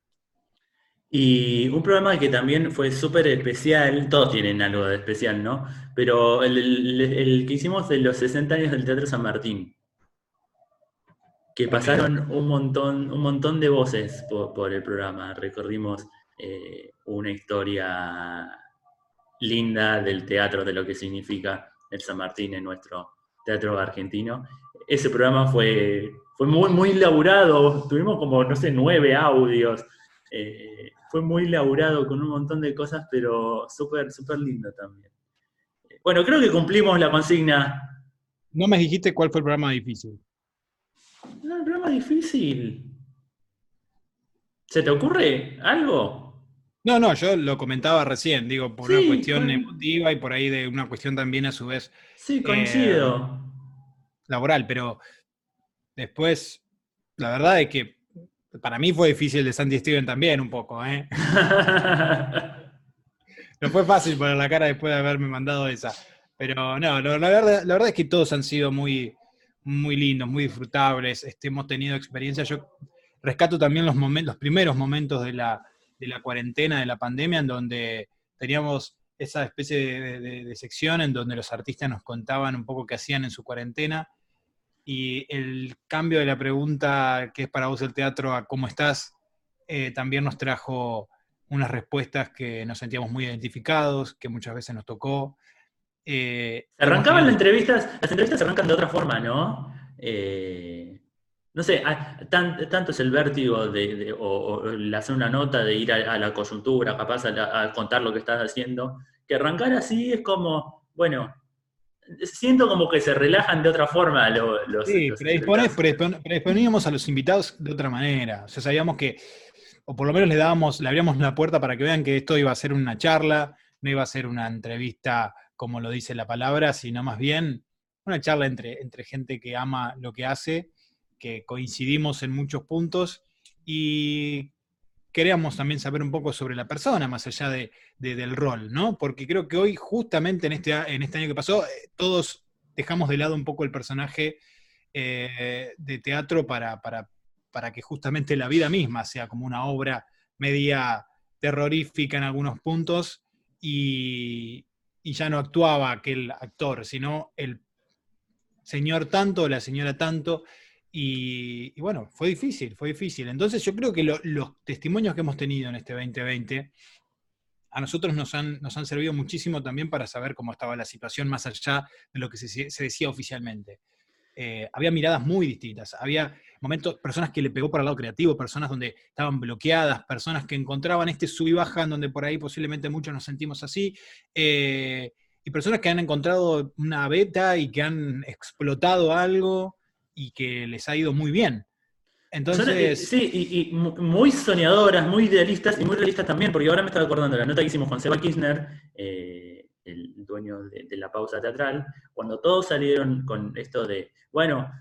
Y un programa que también fue súper especial, todos tienen algo de especial, ¿no? Pero el, que hicimos de los 60 años del Teatro San Martín, que pasaron un montón, un montón de voces por, el programa. Recorrimos eh, una historia linda del teatro, de lo que significa el San Martín en nuestro teatro argentino. Ese programa fue, fue muy, muy laburado, tuvimos como, no sé, nueve audios. Eh, fue muy laburado con un montón de cosas, pero súper, súper lindo también. Bueno, creo que cumplimos la consigna. No me dijiste cuál fue el programa difícil. No, el programa difícil. ¿Se te ocurre algo? No, no, yo lo comentaba recién, digo, por una cuestión emotiva y por ahí de una cuestión también a su vez. Sí, coincido. Eh, laboral, pero después, la verdad es que para mí fue difícil de Sandy Steven también un poco, ¿eh? no fue fácil poner la cara después de haberme mandado esa. Pero no, la, verdad, la verdad es que todos han sido muy, muy lindos, muy disfrutables. Este, hemos tenido experiencias. Yo rescato también los, momentos, los primeros momentos de la, de la cuarentena, de la pandemia, en donde teníamos esa especie de, sección en donde los artistas nos contaban un poco qué hacían en su cuarentena y el cambio de la pregunta que es para vos el teatro a cómo estás, eh, también nos trajo unas respuestas que nos sentíamos muy identificados, que muchas veces nos tocó. Eh, arrancaban las entrevistas, las entrevistas se arrancan de otra forma, ¿no? Eh, no sé, tanto es el vértigo de, o, hacer una nota, de ir a, la coyuntura, capaz a, contar lo que estás haciendo, que arrancar así es como, bueno, siento como que se relajan de otra forma los... Sí, predisponíamos a los invitados de otra manera. O sea, sabíamos que, o por lo menos le dábamos, le abríamos una puerta para que vean que esto iba a ser una charla, no iba a ser una entrevista como lo dice la palabra, sino más bien una charla entre, entre gente que ama lo que hace, que coincidimos en muchos puntos y queríamos también saber un poco sobre la persona, más allá de, del rol, ¿no? Porque creo que hoy, justamente en este, en este año que pasó, eh, todos dejamos de lado un poco el personaje eh, de teatro para, para, para, que justamente la vida misma sea como una obra media terrorífica en algunos puntos y, y ya no actuaba aquel actor, sino el señor tanto o la señora tanto, y, bueno, fue difícil, fue difícil. Entonces yo creo que los testimonios que hemos tenido en este 2020 a nosotros nos han, nos han servido muchísimo también para saber cómo estaba la situación más allá de lo que se, decía oficialmente. Eh, había miradas muy distintas, había momentos, personas que le pegó para el lado creativo, personas donde estaban bloqueadas, personas que encontraban este sub y baja, en donde por ahí posiblemente muchos nos sentimos así, eh, y personas que han encontrado una beta y que han explotado algo y que les ha ido muy bien. Entonces... Sí, y, muy soñadoras, muy idealistas y muy realistas también, porque ahora me estaba acordando de la nota que hicimos con Seba Kirchner, eh, el dueño de, la pausa teatral, cuando todos salieron con esto de, bueno,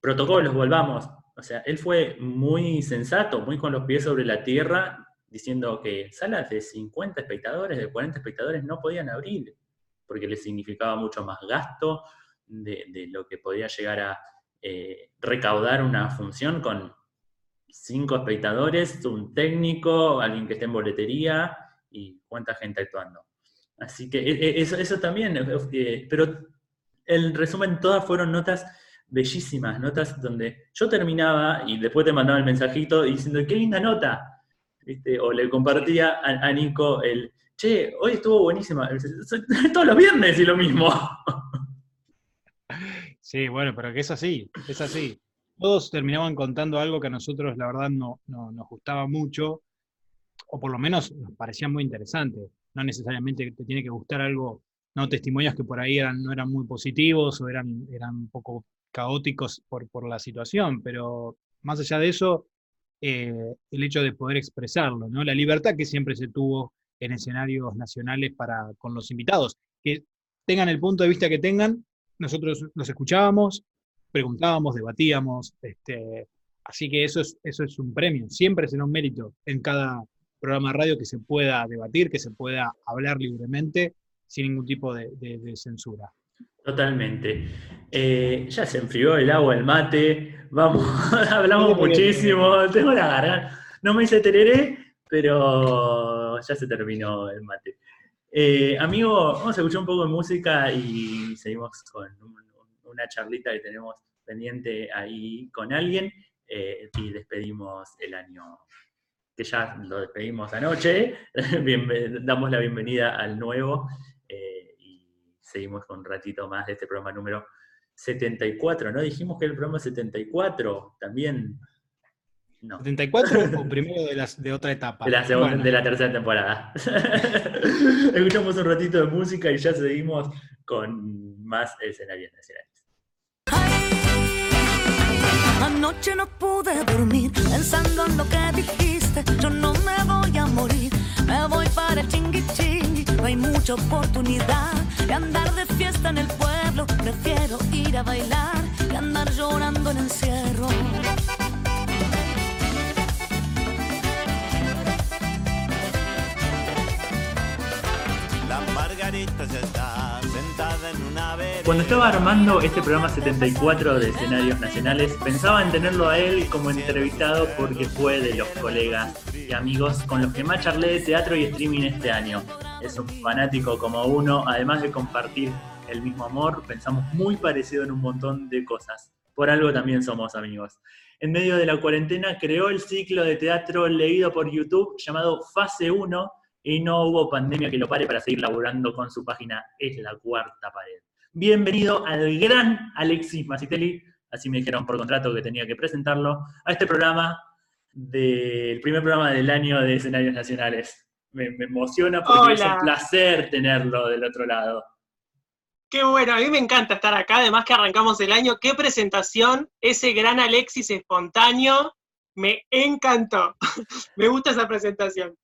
protocolos, volvamos. O sea, él fue muy sensato, muy con los pies sobre la tierra, diciendo que salas de 50 espectadores, de 40 espectadores no podían abrir, porque les significaba mucho más gasto de lo que podía llegar a, eh, recaudar una función con cinco espectadores, un técnico, alguien que esté en boletería y cuánta gente actuando. Así que e, e, eso, también, eh, pero en resumen todas fueron notas bellísimas, notas donde yo terminaba y después te mandaba el mensajito diciendo, qué linda nota, o le compartía a, Nico el, che, hoy estuvo buenísima, todos los viernes y lo mismo. Sí, bueno, pero que es así, es así. Todos terminaban contando algo que a nosotros, la verdad, no, nos gustaba mucho, o por lo menos nos parecía muy interesante. No necesariamente te tiene que gustar algo, no testimonios que por ahí no eran muy positivos o eran, eran un poco caóticos por, por la situación, pero más allá de eso, eh, el hecho de poder expresarlo, ¿no? La libertad que siempre se tuvo en escenarios nacionales para, con los invitados, que tengan el punto de vista que tengan, nosotros los escuchábamos, preguntábamos, debatíamos, este, así que eso es, eso es un premio, siempre será un mérito en cada programa de radio que se pueda debatir, que se pueda hablar libremente, sin ningún tipo de, censura. Totalmente. Eh, ya se enfrió el agua, el mate, vamos, hablamos muchísimo, tengo la garganta. No me hice tereré, pero ya se terminó el mate. Eh, amigo, vamos a escuchar un poco de música y seguimos con una charlita que tenemos pendiente ahí con alguien eh, y despedimos el año que ya lo despedimos anoche, damos la bienvenida al nuevo eh, y seguimos con un ratito más de este programa número 74, ¿no? Dijimos que el programa 74 también... No. ¿74 o primero de, las, de otra etapa? De la, de la tercera temporada. Escuchamos un ratito de música y ya seguimos con más escenarios nacionales. Anoche no pude dormir pensando en lo que dijiste. Yo no me voy a morir, me voy para el chingui chingui. No hay mucha oportunidad de andar de fiesta en el pueblo. Prefiero ir a bailar que andar llorando en encierro. Cuando estaba armando este programa 74 de escenarios nacionales, pensaba en tenerlo a él como entrevistado porque fue de los colegas y amigos con los que más charlé de teatro y streaming este año. Es un fanático como uno, además de compartir el mismo amor, pensamos muy parecido en un montón de cosas. Por algo también somos amigos. En medio de la cuarentena creó el ciclo de teatro leído por YouTube llamado Fase 1 y no hubo pandemia que lo pare para seguir laburando con su página Es la Cuarta Pared. Bienvenido al gran Alexis Masitelli, así me dijeron por contrato que tenía que presentarlo, a este programa, del primer programa del año de escenarios nacionales. Me, emociona porque es un placer tenerlo del otro lado. Qué bueno, a mí me encanta estar acá, además que arrancamos el año. Qué presentación, ese gran Alexis espontáneo, me encantó. me gusta esa presentación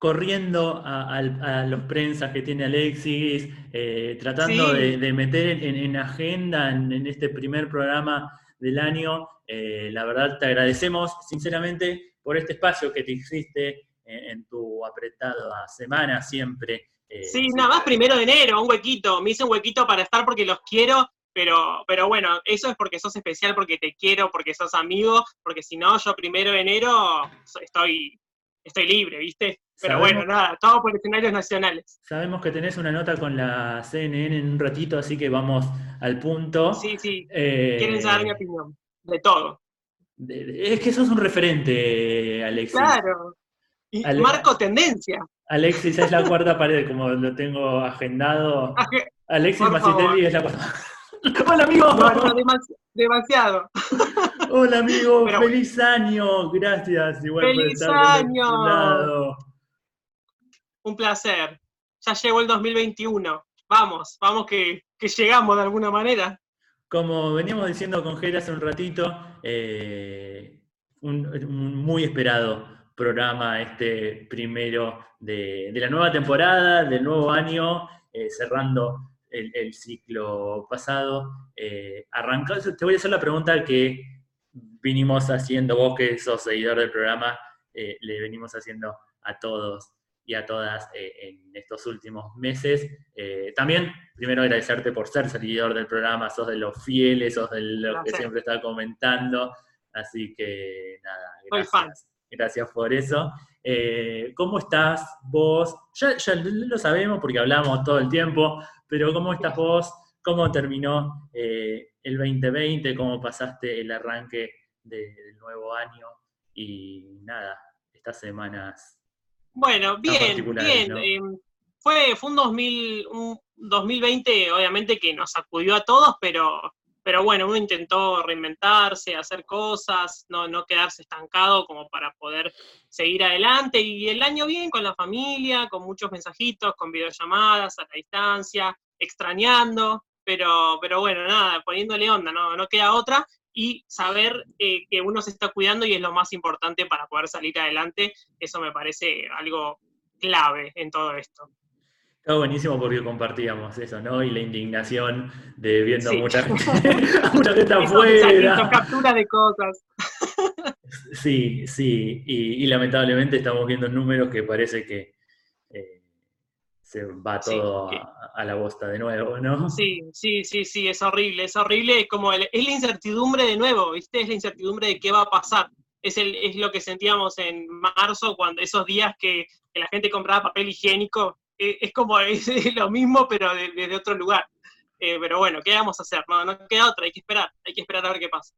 corriendo a, los prensas que tiene Alexis, eh, tratando de, meter en, agenda en, este primer programa del año. Eh, la verdad te agradecemos sinceramente por este espacio que te hiciste en, tu apretada semana siempre. Eh, sí, nada más primero de enero, un huequito. Me hice un huequito para estar porque los quiero, pero, pero bueno, eso es porque sos especial, porque te quiero, porque sos amigo, porque si no, yo primero de enero estoy, estoy libre, ¿viste? Pero bueno, nada, todo por escenarios nacionales. Sabemos que tenés una nota con la CNN en un ratito, así que vamos al punto. Sí, sí. Eh, Quieren saber mi opinión, de todo. es que sos un referente, Alexis. Claro. Y marco tendencia. Alexis es la cuarta pared, como lo tengo agendado. Alexis Macitelli es la cuarta. Hola amigo. demasiado. Hola amigo, feliz año. Gracias igual feliz por estar año un placer. Ya llegó el 2021. Vamos, vamos que, llegamos de alguna manera. Como veníamos diciendo con Gera hace un ratito, eh, un, muy esperado programa este primero de, la nueva temporada, del nuevo año, eh, cerrando el, ciclo pasado. Eh, te voy a hacer la pregunta que vinimos haciendo, vos que sos seguidor del programa, eh, le venimos haciendo a todos y a todas eh, en estos últimos meses. Eh, también, primero agradecerte por ser seguidor del programa, sos de los fieles, sos de los que siempre está comentando, así que nada, gracias. Gracias por eso. Eh, ¿Cómo estás vos? Ya, ya, lo sabemos porque hablamos todo el tiempo, pero ¿cómo estás vos? ¿Cómo terminó el 2020? ¿Cómo pasaste el arranque del nuevo año? Y nada, estas semanas bueno, bien, bien. Em, fue, fue un, 2000, un 2020, obviamente, que nos sacudió a todos, pero, pero bueno, uno intentó reinventarse, hacer cosas, no, no quedarse estancado como para poder seguir adelante. Y el año bien con la familia, con muchos mensajitos, con videollamadas a la distancia, extrañando, pero, pero bueno, nada, poniéndole onda, no, no queda otra y saber eh, que uno se está cuidando y es lo más importante para poder salir adelante, eso me parece algo clave en todo esto. Está buenísimo porque compartíamos eso, ¿no? Y la indignación de viendo a mucha gente, mucha gente afuera. captura de cosas. Sí, sí, y, lamentablemente estamos viendo números que parece que se va todo a, la bosta de nuevo, ¿no? Sí, sí, sí, sí, es horrible, es horrible, es como es la incertidumbre de nuevo, ¿viste? Es la incertidumbre de qué va a pasar. Es, el, es lo que sentíamos en marzo, cuando esos días que, la gente compraba papel higiénico, e, es, como es, lo mismo, pero desde otro lugar. Eh, pero bueno, ¿qué vamos a hacer? No, no queda otra, hay que esperar, hay que esperar a ver qué pasa.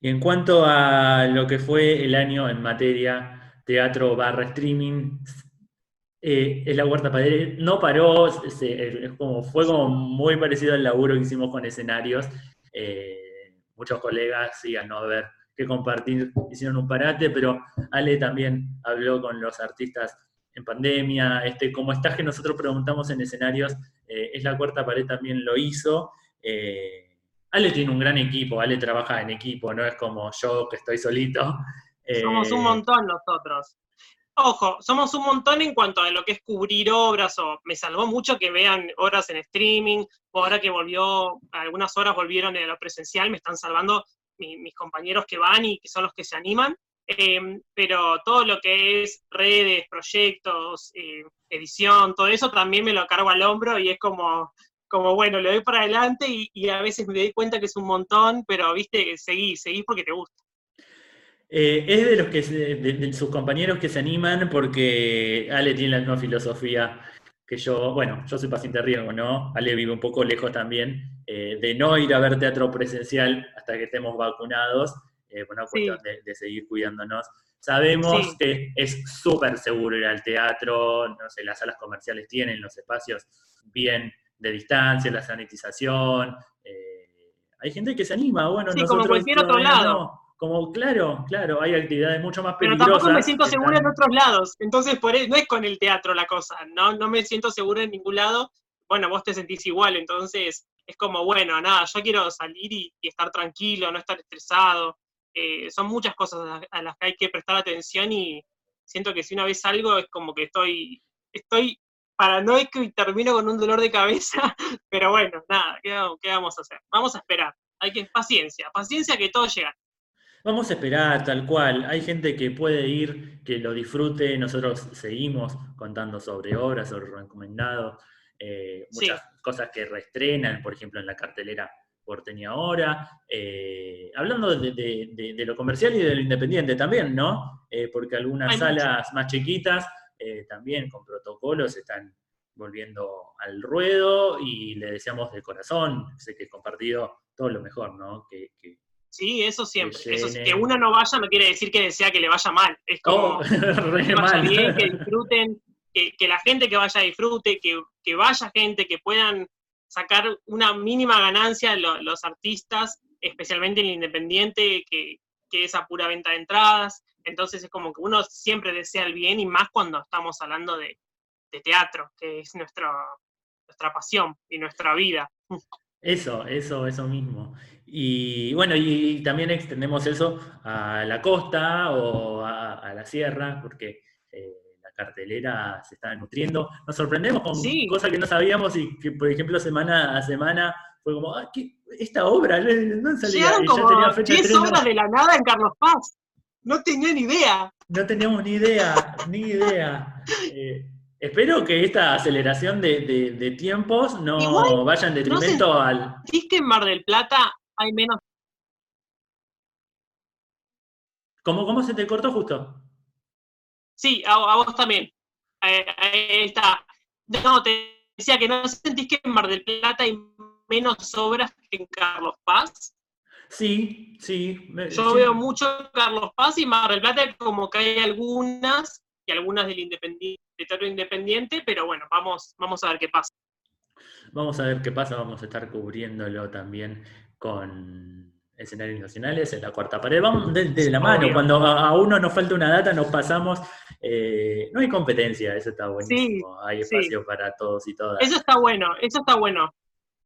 Y en cuanto a lo que fue el año en materia teatro barra streaming, eh, la Huerta Padre no paró, como, fue como muy parecido al laburo que hicimos con escenarios. Eh, muchos colegas, sí, a no ver qué compartir, hicieron un parate, pero Ale también habló con los artistas en pandemia, este, como estás que nosotros preguntamos en escenarios, eh, es la cuarta pared también lo hizo. Eh, Ale tiene un gran equipo, Ale trabaja en equipo, no es como yo que estoy solito. Somos un montón nosotros. Ojo, somos un montón en cuanto a lo que es cubrir obras, o me salvó mucho que vean obras en streaming, o ahora que volvió, algunas horas volvieron a lo presencial, me están salvando mis compañeros que van y que son los que se animan, em, pero todo lo que es redes, proyectos, eh, edición, todo eso también me lo cargo al hombro y es como, como bueno, le doy para adelante y, y a veces me doy cuenta que es un montón, pero viste, seguí, seguí porque te gusta. Eh, es de los que de, sus compañeros que se animan porque Ale tiene la misma filosofía que yo. Bueno, yo soy paciente de riesgo, ¿no? Ale vive un poco lejos también eh, de no ir a ver teatro presencial hasta que estemos vacunados, eh, por una cuestión de, seguir cuidándonos. Sabemos que es súper seguro ir al teatro, no sé, las salas comerciales tienen los espacios bien de distancia, la sanitización. hay gente que se anima, bueno, sí, como cualquier otro lado. Como, claro, claro, hay actividades mucho más peligrosas. Pero tampoco me siento segura en otros lados. Entonces, por no es con el teatro la cosa, ¿no? No me siento segura en ningún lado. Bueno, vos te sentís igual, entonces es como, bueno, nada, yo quiero salir y, estar tranquilo, no estar estresado. Eh, son muchas cosas a, las que hay que prestar atención y siento que si una vez salgo es como que estoy, estoy paranoico y termino con un dolor de cabeza, pero bueno, nada, ¿qué, ¿qué, vamos a hacer? Vamos a esperar, hay que, paciencia, paciencia que todo llega. Vamos a esperar, tal cual. Hay gente que puede ir, que lo disfrute. Nosotros seguimos contando sobre obras, sobre recomendados, eh, muchas cosas que reestrenan, por ejemplo, en la cartelera porteña ahora. Eh, hablando de, lo comercial y de lo independiente también, ¿no? Eh, porque algunas salas más chiquitas también con protocolos están volviendo al ruedo y le deseamos de corazón, sé que he compartido todo lo mejor, ¿no? Que, Sí, eso siempre. Que, eso, que uno no vaya no quiere decir que desea que le vaya mal. Es como oh, que vaya bien, que disfruten, que, la gente que vaya disfrute, que, vaya gente, que puedan sacar una mínima ganancia los, artistas, especialmente el independiente, que, es a pura venta de entradas. Entonces es como que uno siempre desea el bien y más cuando estamos hablando de, de teatro, que es nuestra, nuestra pasión y nuestra vida. Eso, eso, eso mismo. Y bueno, y también extendemos eso a la costa o a, la sierra, porque eh, la cartelera se está nutriendo. Nos sorprendemos con cosas que no sabíamos y que, por ejemplo, semana a semana fue como, ah, ¿qué? esta obra no salía. Llegaron como ya tenía fecha 10 obras de la nada en Carlos Paz. No tenía ni idea. No teníamos ni idea, ni idea. Eh, Espero que esta aceleración de, tiempos no vaya en detrimento al. ¿Viste en Mar del Plata hay menos. ¿Cómo, cómo se te cortó justo? Sí, a, vos también. Ahí, está. No, te decía que no sentís que en Mar del Plata hay menos obras que en Carlos Paz. Sí, sí. Yo veo mucho Carlos Paz y Mar del Plata como que hay algunas y algunas del independiente, de independiente, pero bueno, vamos, vamos a ver qué pasa. Vamos a ver qué pasa, vamos a estar cubriéndolo también con escenarios nacionales en la cuarta pared. Vamos de, la mano, cuando a, uno nos falta una data, nos pasamos. Eh, no hay competencia, eso está buenísimo. hay espacio para todos y todas. Eso está bueno, eso está bueno.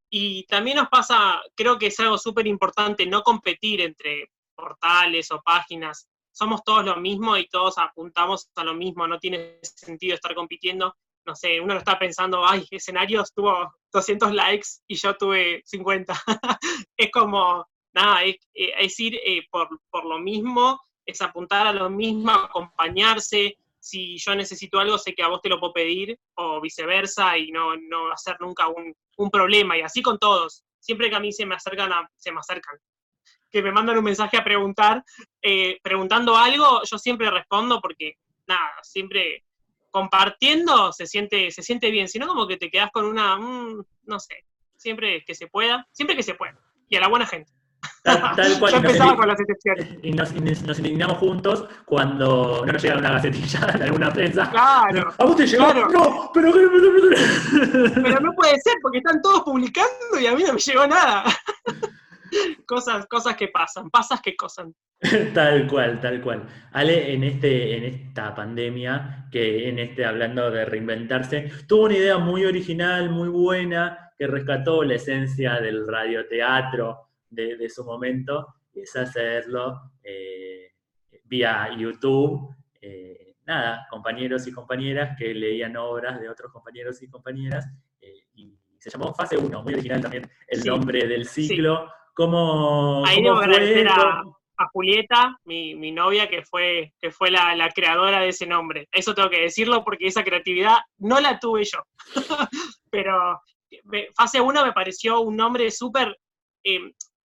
Y también nos pasa, creo que es algo súper importante, no competir entre portales o páginas somos todos lo mismo y todos apuntamos a lo mismo, no tiene sentido estar compitiendo. No sé, uno lo está pensando, ay, escenarios tuvo 200 likes y yo tuve 50. es como, nada, es, eh, ir eh, por, lo mismo, es apuntar a lo mismo, acompañarse. si yo necesito algo, sé que a vos te lo puedo pedir, o viceversa, y no, no hacer nunca un, un problema, y así con todos. Siempre que a mí se me acercan, se me acercan, que me mandan un mensaje a preguntar, eh, preguntando algo, yo siempre respondo porque, nada, siempre compartiendo se siente, se siente bien, sino como que te quedas con una, mm, no sé, siempre que se pueda, siempre que se pueda, y a la buena gente. Tal, cual. Yo empezaba con las excepciones. Y nos, indignamos juntos cuando no nos llega una gacetilla de alguna prensa. Claro. ¿A vos te llegó? No, pero, pero no puede ser porque están todos publicando y a mí no me llegó nada. cosas, cosas que pasan, pasas que cosan. tal cual, tal cual. Ale, en, este, en esta pandemia, que en este, hablando de reinventarse, tuvo una idea muy original, muy buena, que rescató la esencia del radioteatro, de, su momento, es hacerlo eh, vía YouTube. Eh, nada, compañeros y compañeras que leían obras de otros compañeros y compañeras, eh, y se llamó Fase 1, muy original también el nombre del ciclo. ¿Cómo, Ahí debo agradecer a, Julieta, mi, novia, que fue, que fue la, la, creadora de ese nombre. Eso tengo que decirlo porque esa creatividad no la tuve yo. Pero Fase 1 me pareció un nombre súper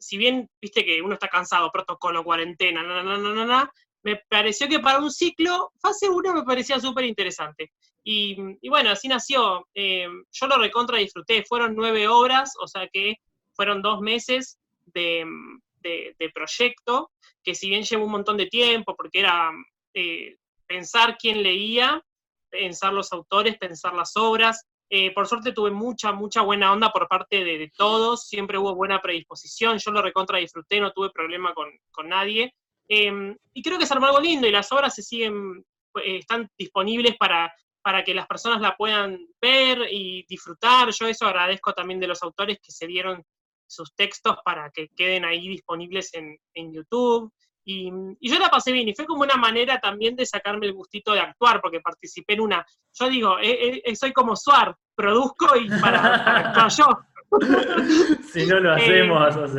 si bien, viste que uno está cansado, protocolo, cuarentena, na, me pareció que para un ciclo, fase 1 me parecía súper interesante. Y, bueno, así nació. Eh, yo lo recontra disfruté. Fueron nueve obras, o sea que fueron dos meses de, proyecto, que si bien llevó un montón de tiempo, porque era eh, pensar quién leía, pensar los autores, pensar las obras, eh, por suerte tuve mucha, mucha buena onda por parte de, todos, siempre hubo buena predisposición, yo lo recontra disfruté, no tuve problema con, nadie. Em, y creo que es algo lindo y las obras se siguen, eh, están disponibles para, para que las personas la puedan ver y disfrutar. Yo eso agradezco también de los autores que se dieron sus textos para que queden ahí disponibles en, en YouTube. Y, yo la pasé bien, y fue como una manera también de sacarme el gustito de actuar, porque participé en una, yo digo, eh, eh, soy como Suar, produzco y para, actuar yo. si no lo eh, hacemos,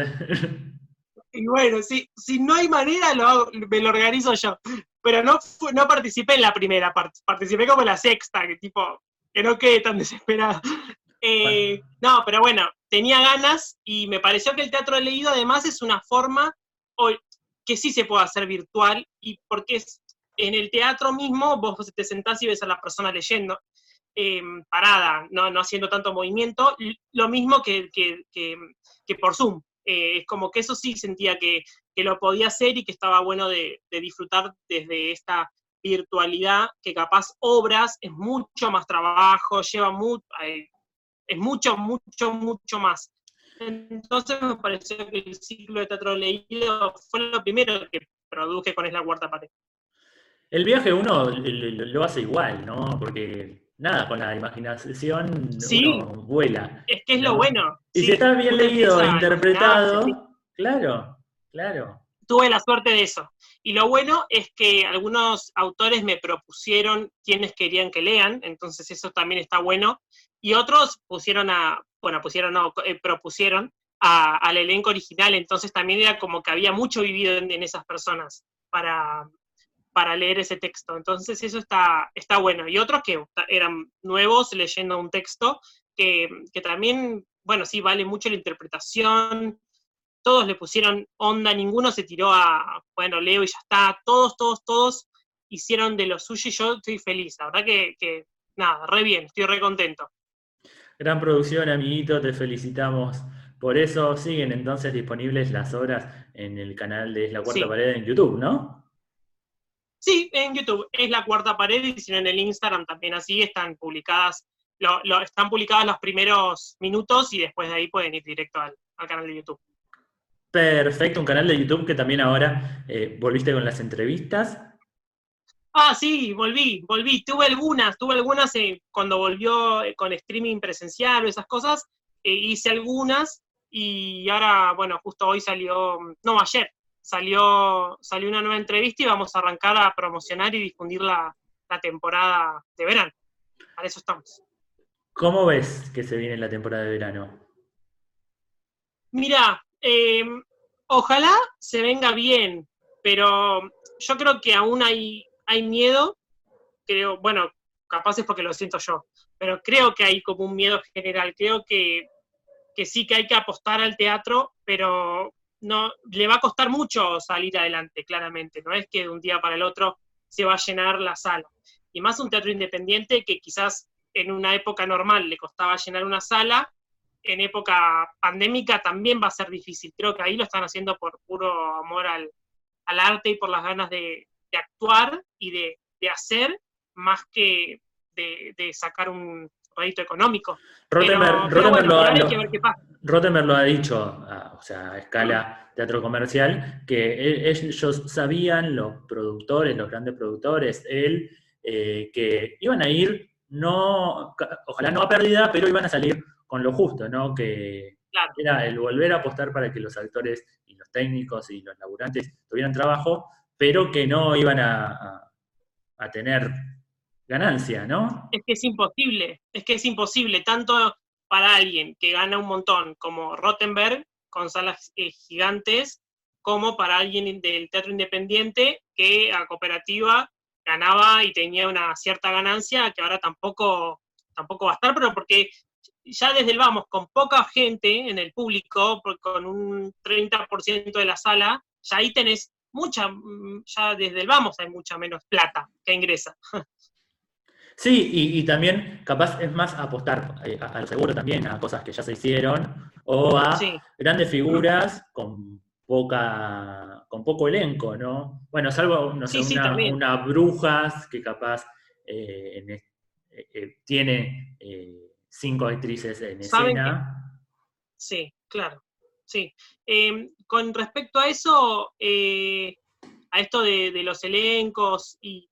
Y bueno, si, si no hay manera, lo hago, me lo organizo yo. Pero no, no participé en la primera, participé como en la sexta, que tipo, que no quede tan desesperado. No, pero bueno, tenía ganas y me pareció que el teatro leído además es una forma, que sí se puede hacer virtual y porque es, en el teatro mismo vos te sentás y ves a la persona leyendo, em, parada, no, no, haciendo tanto movimiento, lo mismo que, por Zoom. Eh, es como que eso sí sentía que, lo podía hacer y que estaba bueno de, disfrutar desde esta virtualidad, que capaz obras es mucho más trabajo, lleva mucho, eh, es mucho, mucho, mucho más. Entonces me pareció que el ciclo de teatro leído fue lo primero que produje con Es la cuarta pared. El viaje uno lo hace igual, ¿no? Porque nada, con la imaginación uno vuela. Es que es lo bueno. Y si está bien leído, interpretado, claro, claro. Tuve la suerte de eso. Y lo bueno es que algunos autores me propusieron quienes querían que lean, entonces eso también está bueno. Y otros pusieron a, bueno, pusieron, no, eh, propusieron al elenco original, entonces también era como que había mucho vivido en, esas personas para, para leer ese texto. Entonces eso está, está bueno. Y otros que eran nuevos leyendo un texto, que, que también, bueno, sí, vale mucho la interpretación, todos le pusieron onda, ninguno se tiró a, bueno, leo y ya está, todos, todos, todos hicieron de lo suyo y yo estoy feliz, la verdad que, que nada, re bien, estoy re contento. Gran producción, amiguito, te felicitamos. Por eso siguen entonces disponibles las obras en el canal de Es la Cuarta Pared en YouTube, ¿no? Sí, en YouTube es la Cuarta Pared y si no en el Instagram también así están publicadas, lo, están publicadas los primeros minutos y después de ahí pueden ir directo al, canal de YouTube. Perfecto, un canal de YouTube que también ahora eh, volviste con las entrevistas. Ah, sí, volví, volví. Tuve algunas, tuve algunas eh, cuando volvió eh, con streaming presencial o esas cosas, eh, hice algunas y ahora, bueno, justo hoy salió, no, ayer salió, salió una nueva entrevista y vamos a arrancar a promocionar y difundir la, temporada de verano. Para eso estamos. ¿Cómo ves que se viene la temporada de verano? Mira, em, ojalá se venga bien, pero yo creo que aún hay hay miedo creo, bueno, capaz es porque lo siento yo, pero creo que hay como un miedo general, creo que, que sí que hay que apostar al teatro, pero no le va a costar mucho salir adelante, claramente, no es que de un día para el otro se va a llenar la sala. Y más un teatro independiente que quizás en una época normal le costaba llenar una sala, en época pandémica también va a ser difícil. Creo que ahí lo están haciendo por puro amor al, arte y por las ganas de, actuar y de, hacer, más que de, sacar un rédito económico. Rottenberg, lo, ha dicho, a, o sea, a escala teatro comercial, que e, ellos sabían, los productores, los grandes productores, él, eh, que iban a ir, no, ojalá no a pérdida, pero iban a salir con lo justo, ¿no? Que era el volver a apostar para que los actores y los técnicos y los laburantes tuvieran trabajo, pero que no iban a, tener ganancia, ¿no? Es que es imposible, es que es imposible, tanto para alguien que gana un montón como Rottenberg, con salas eh, gigantes, como para alguien del teatro independiente que a cooperativa ganaba y tenía una cierta ganancia que ahora tampoco, tampoco va a estar, pero porque ya desde el vamos, con poca gente en el público, con un 30% de la sala, ya ahí tenés mucha, mm, ya desde el vamos hay mucha menos plata que ingresa. Sí, y, también capaz es más apostar eh, al seguro también, a cosas que ya se hicieron, o a grandes figuras con poca con poco elenco, ¿no? Bueno, salvo, no sé, una, brujas que capaz eh, eh, tiene cinco actrices en escena. Sí, claro, sí. Em, con respecto a eso, eh, a esto de, los elencos y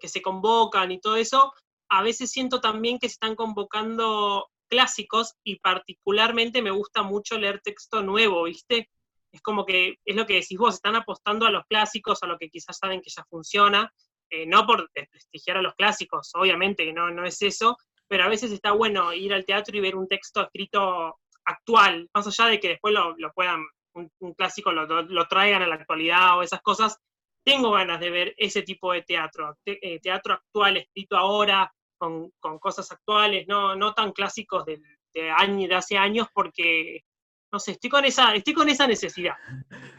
que se convocan y todo eso, a veces siento también que se están convocando clásicos y particularmente me gusta mucho leer texto nuevo, ¿viste? Es como que, es lo que decís vos, están apostando a los clásicos, a lo que quizás saben que ya funciona, eh, no por desprestigiar a los clásicos, obviamente que no, no es eso, pero a veces está bueno ir al teatro y ver un texto escrito actual, más allá de que después lo, puedan, un, clásico lo, traigan a la actualidad o esas cosas. Tengo ganas de ver ese tipo de teatro, eh, teatro actual escrito ahora, con, cosas actuales, no, no tan clásicos de, de, años, de hace años, porque, no sé, estoy con esa, estoy con esa necesidad.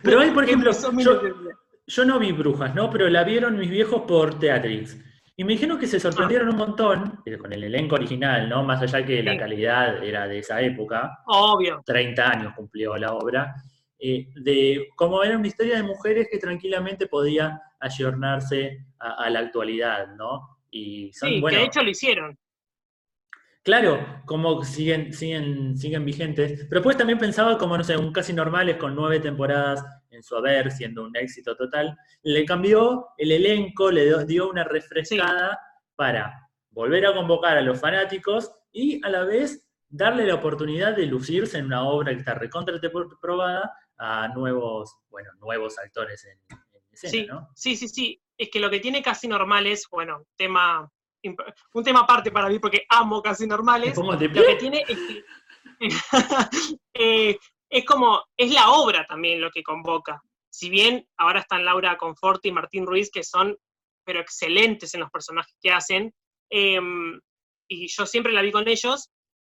Pero hay, por ejemplo, yo, yo, no vi Brujas, ¿no? Pero la vieron mis viejos por Teatrix. Y me dijeron que se sorprendieron un montón con el elenco original, ¿no? Más allá que la calidad era de esa época. Obvio. 30 años cumplió la obra. Eh, de cómo era una historia de mujeres que tranquilamente podía ayornarse a, la actualidad, ¿no? Y sí, que de hecho lo hicieron. Claro, como siguen, siguen, siguen vigentes. Pero pues también pensaba como, no sé, un casi normales con nueve temporadas en su haber, siendo un éxito total, le cambió el elenco, le dio una refrescada para volver a convocar a los fanáticos y a la vez darle la oportunidad de lucirse en una obra que está recontra probada a nuevos, bueno, nuevos actores en, escena, sí, ¿no? Sí, sí, sí. Es que lo que tiene casi normal es, bueno, tema, un tema aparte para mí porque amo casi normales. Lo que tiene es que eh, es como, es la obra también lo que convoca. Si bien ahora están Laura Conforti y Martín Ruiz, que son, pero excelentes en los personajes que hacen, em, y yo siempre la vi con ellos,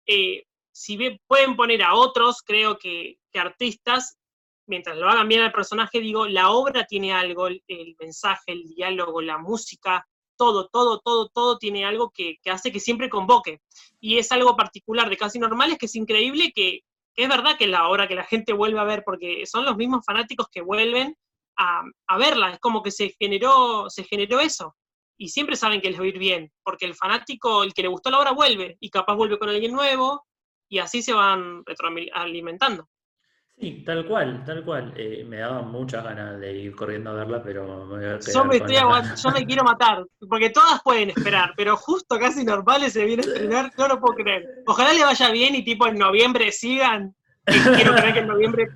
eh, si bien pueden poner a otros, creo que, artistas, mientras lo hagan bien al personaje, digo, la obra tiene algo, el, mensaje, el diálogo, la música, todo, todo, todo, todo tiene algo que, hace que siempre convoque. Y es algo particular de Casi Normales que es increíble que es verdad que la obra que la gente vuelve a ver, porque son los mismos fanáticos que vuelven a, verla, es como que se generó, se generó eso. Y siempre saben que les va a ir bien, porque el fanático, el que le gustó la obra, vuelve, y capaz vuelve con alguien nuevo, y así se van retroalimentando. Sí, tal cual, tal cual. Eh, me daba muchas ganas de ir corriendo a verla, pero me voy a yo, me yo me quiero matar, porque todas pueden esperar, pero justo casi normales se viene a estrenar, no lo puedo creer. Ojalá le vaya bien y tipo en noviembre sigan. quiero creer que en noviembre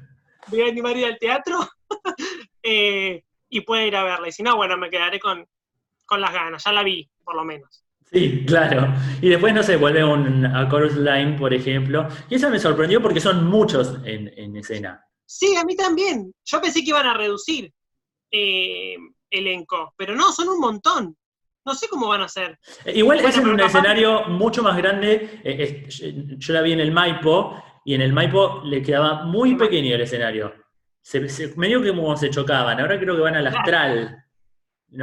voy a animar ir al teatro eh, y pueda ir a verla. Y si no, bueno, me quedaré con, con las ganas, ya la vi, por lo menos. Sí, claro. Y después, no sé, vuelve un, a Chorus Line, por ejemplo. Y eso me sorprendió porque son muchos en, escena. Sí, a mí también. Yo pensé que iban a reducir eh, elenco, pero no, son un montón. no sé cómo van a hacer. Igual es un escenario mucho más grande. yo la vi en el Maipo y en el Maipo le quedaba muy pequeño el escenario. Se, se, medio que como se chocaban. Ahora creo que van al astral.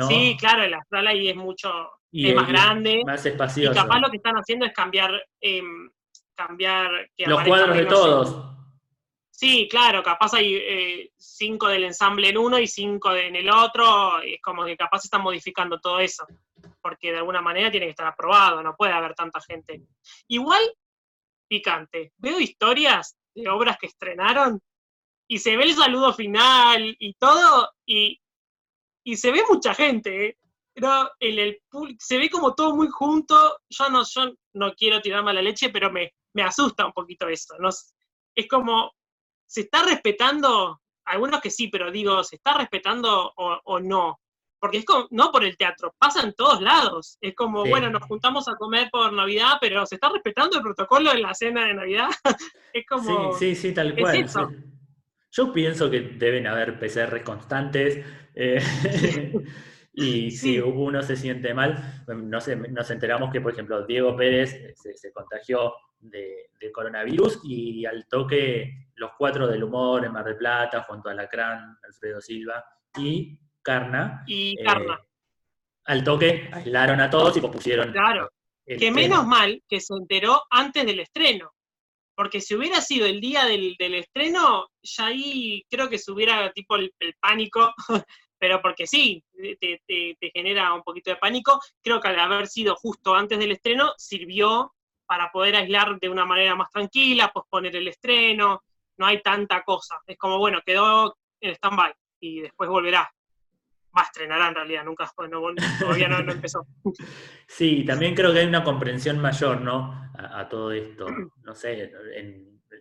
Sí, claro, el astral ahí es mucho es más grande. Más espacioso. Y capaz lo que están haciendo es cambiar. Em, cambiar Los cuadros de todos. Sí, claro, capaz hay eh, cinco del ensamble en uno y cinco en el otro. Y es como que capaz están modificando todo eso. Porque de alguna manera tiene que estar aprobado, no puede haber tanta gente. Igual picante. Veo historias de obras que estrenaron y se ve el saludo final y todo, y, se ve mucha gente, ¿eh? Pero en el se ve como todo muy junto. Yo no, yo no quiero tirar mala leche, pero me, me asusta un poquito eso. ¿no? Es como, ¿se está respetando? Algunos que sí, pero digo, ¿se está respetando o no? porque es como, no por el teatro, pasa en todos lados. Es como, bueno, nos juntamos a comer por Navidad, pero ¿se está respetando el protocolo en la cena de Navidad? es como... Sí, sí, sí, tal cual. Yo pienso que deben haber PCR constantes. Eh, y si uno se siente mal, no sé, nos enteramos que, por ejemplo, Diego Pérez se, contagió de, de, coronavirus y al toque los cuatro del humor en Mar del Plata, junto a Alacrán, Alfredo Silva y Carna. Y eh, Carna. al toque aislaron a todos y pusieron. Claro. Que menos mal que se enteró antes del estreno. Porque si hubiera sido el día del, estreno, ya ahí creo que se hubiera tipo el, pánico, pero porque sí, te, genera un poquito de pánico. Creo que al haber sido justo antes del estreno, sirvió para poder aislar de una manera más tranquila, posponer el estreno, no hay tanta cosa. Es como, bueno, quedó en stand-by y después volverá va a estrenar en realidad, nunca, todavía no, empezó. Sí, también creo que hay una comprensión mayor, ¿no? A, todo esto. No sé,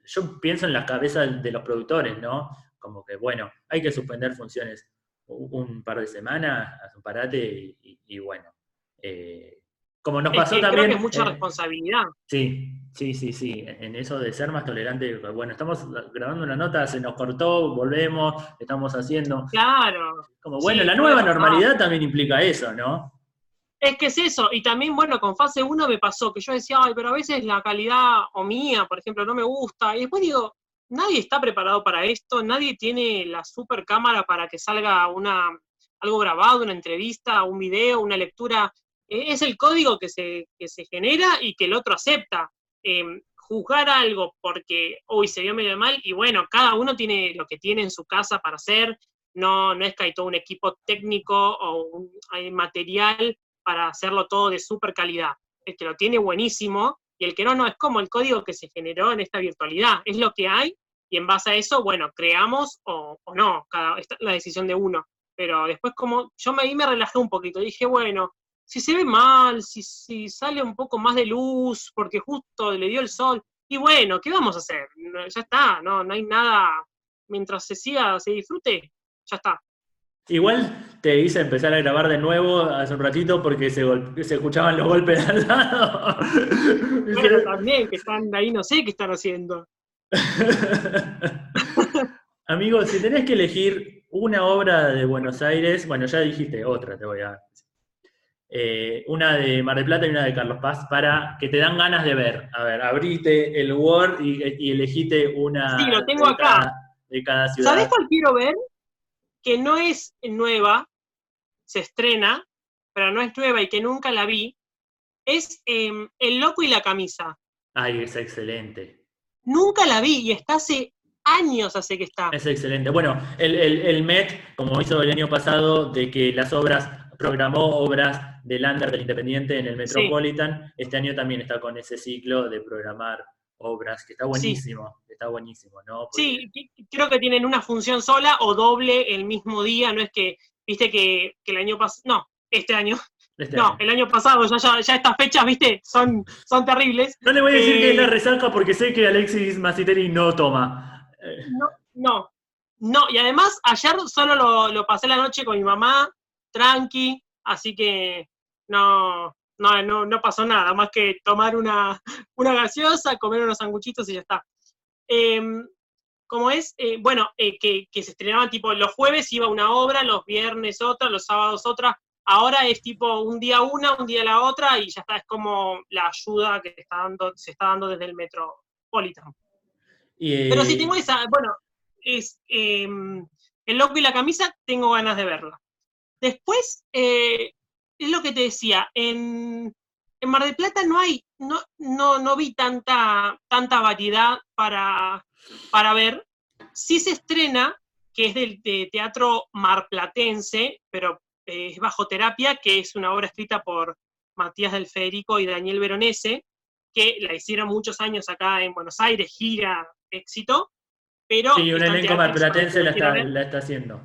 yo pienso en las cabezas de los productores, ¿no? Como que, bueno, hay que suspender funciones un par de semanas, haz un parate y, bueno. Eh, como nos pasó también. Creo que es mucha responsabilidad. Sí, sí, sí, sí. En eso de ser más tolerante. Bueno, estamos grabando una nota, se nos cortó, volvemos, estamos haciendo. Claro. Como bueno, la nueva normalidad también implica eso, ¿no? Es que es eso, y también, bueno, con fase 1 me pasó que yo decía, ay, pero a veces la calidad o mía, por ejemplo, no me gusta, y después digo, nadie está preparado para esto, nadie tiene la super cámara para que salga algo grabado, una entrevista, un video, una lectura e-, es el código que se, se genera y que el otro acepta. Em, juzgar algo porque hoy se vio medio mal y bueno, cada uno tiene lo que tiene en su casa para hacer, no, no es que hay todo un equipo técnico o hay material para hacerlo todo de super calidad. El que lo tiene buenísimo y el que no, no, es como el código que se generó en esta virtualidad, es lo que hay y en base a eso, bueno, creamos o, no, cada, la decisión de uno. Pero después como yo me, ahí me relajé un poquito, dije, bueno, si se ve mal, si, si sale un poco más de luz, porque justo le dio el sol, y bueno, ¿qué vamos a hacer? Ya está, no, no hay nada, mientras se siga, se disfrute, ya está. Igual te hice empezar a grabar de nuevo hace un ratito porque se, se escuchaban los golpes al lado. Pero también, que están ahí, no sé qué están haciendo. Amigos, si tenés que elegir una obra de Buenos Aires, bueno, ya dijiste otra, te voy a eh, una de Mar del Plata y una de Carlos Paz, para que te dan ganas de ver. A ver, abrite el Word y, elegite una sí, lo tengo de, acá. Cada, de cada ciudad. ¿Sabés cuál quiero ver? Que no es nueva, se estrena, pero no es nueva y que nunca la vi. Es em, El Loco y la Camisa. Ay, es excelente. Nunca la vi y está hace años hace que está. Es excelente. Bueno, el, el, MET, como hizo el año pasado, de que las obras, programó obras del Under del Independiente en el Metropolitan. Este año también está con ese ciclo de programar obras, que está buenísimo, está buenísimo, ¿no? Sí, creo que tienen una función sola o doble el mismo día, no es que, viste que, el año pasado, no, este año, este no, el año pasado, ya, ya, estas fechas, viste, son, son terribles. No le voy a decir que es la eh, resaca porque sé que Alexis Massiteri no toma. No, no, no, y además ayer solo lo, lo pasé la noche con mi mamá, tranqui, así que no, no, no, pasó nada, más que tomar una, una gaseosa, comer unos sanguchitos y ya está. Em, como es, eh, bueno, eh, que, se estrenaban tipo los jueves iba una obra, los viernes otra, los sábados otra, Ahora es tipo un día una, un día la otra, y ya está, es como la ayuda que está dando, se está dando desde el Metropolitan. Pero si tengo esa, bueno, es em, El Loco y la Camisa, tengo ganas de verla. Después, eh, es lo que te decía, en, Mar del Plata no hay, no, no, no vi tanta, tanta variedad para, para ver. Sí se estrena, que es del de teatro marplatense, pero es Bajo Terapia, que es una obra escrita por Matías del Federico y Daniel Veronese, que la hicieron muchos años acá en Buenos Aires, gira, éxito, pero... Sí, un elenco marplatense la está, la está haciendo.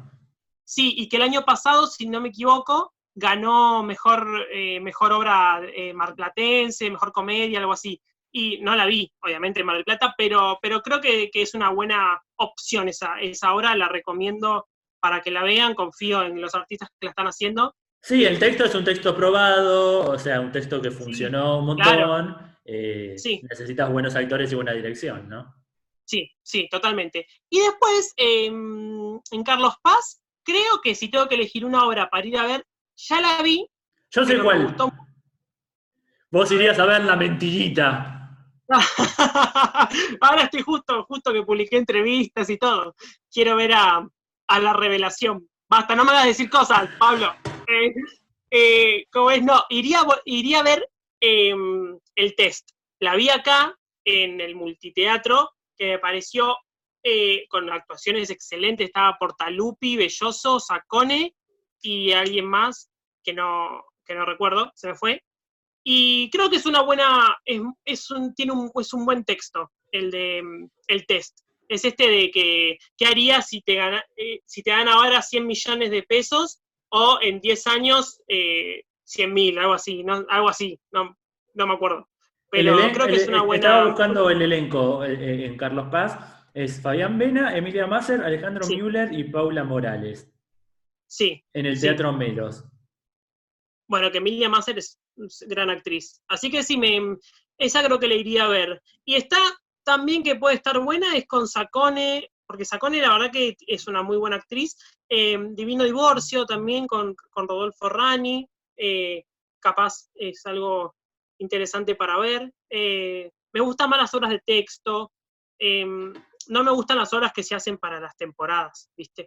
Sí, y que el año pasado, si no me equivoco, ganó mejor, eh, mejor obra eh, marplatense, mejor comedia, algo así. Y no la vi, obviamente, en Mar del Plata, pero, pero creo que, es una buena opción esa, esa obra, la recomiendo para que la vean, confío en los artistas que la están haciendo. Sí, el texto es un texto probado, o sea, un texto que funcionó un montón. Eh, necesitas buenos actores y buena dirección, ¿no? Sí, sí, totalmente. Y después, em, en Carlos Paz, creo que si tengo que elegir una obra para ir a ver, ya la vi. Yo sé cuál. Vos irías a ver La Mentillita. Ahora estoy justo, justo que publiqué entrevistas y todo. Quiero ver a, la revelación. Basta, no me hagas decir cosas, Pablo. Eh, eh, ¿Cómo es? No, iría, iría a ver em, el test. La vi acá en el multiteatro, que me pareció eh, con actuaciones excelentes. Estaba Portalupi, Belloso, Sacone y alguien más que no, que no recuerdo, se me fue. Y creo que es una buena, es, un, tiene un, es un buen texto el de el test. Es este de que, ¿qué harías si te, gana, eh, si te dan ahora 100 millones de pesos o en 10 años eh, 100 mil, algo así, no, algo así, no, no me acuerdo. Pero creo que es una buena... Estaba buscando el elenco eh, eh, en Carlos Paz, es Fabián Vena, Emilia Masser, Alejandro Müller y Paula Morales. Sí. En el Teatro Melos. Bueno, que Emilia Masser es gran actriz. Así que sí, me, esa creo que le iría a ver. Y está también que puede estar buena, es con Sacone, porque Sacone la verdad que es una muy buena actriz. Eh, Divino Divorcio también con, Rodolfo Rani. Eh, capaz es algo interesante para ver. Eh, me gustan más las obras de texto. no me gustan las obras que se hacen para las temporadas, ¿viste?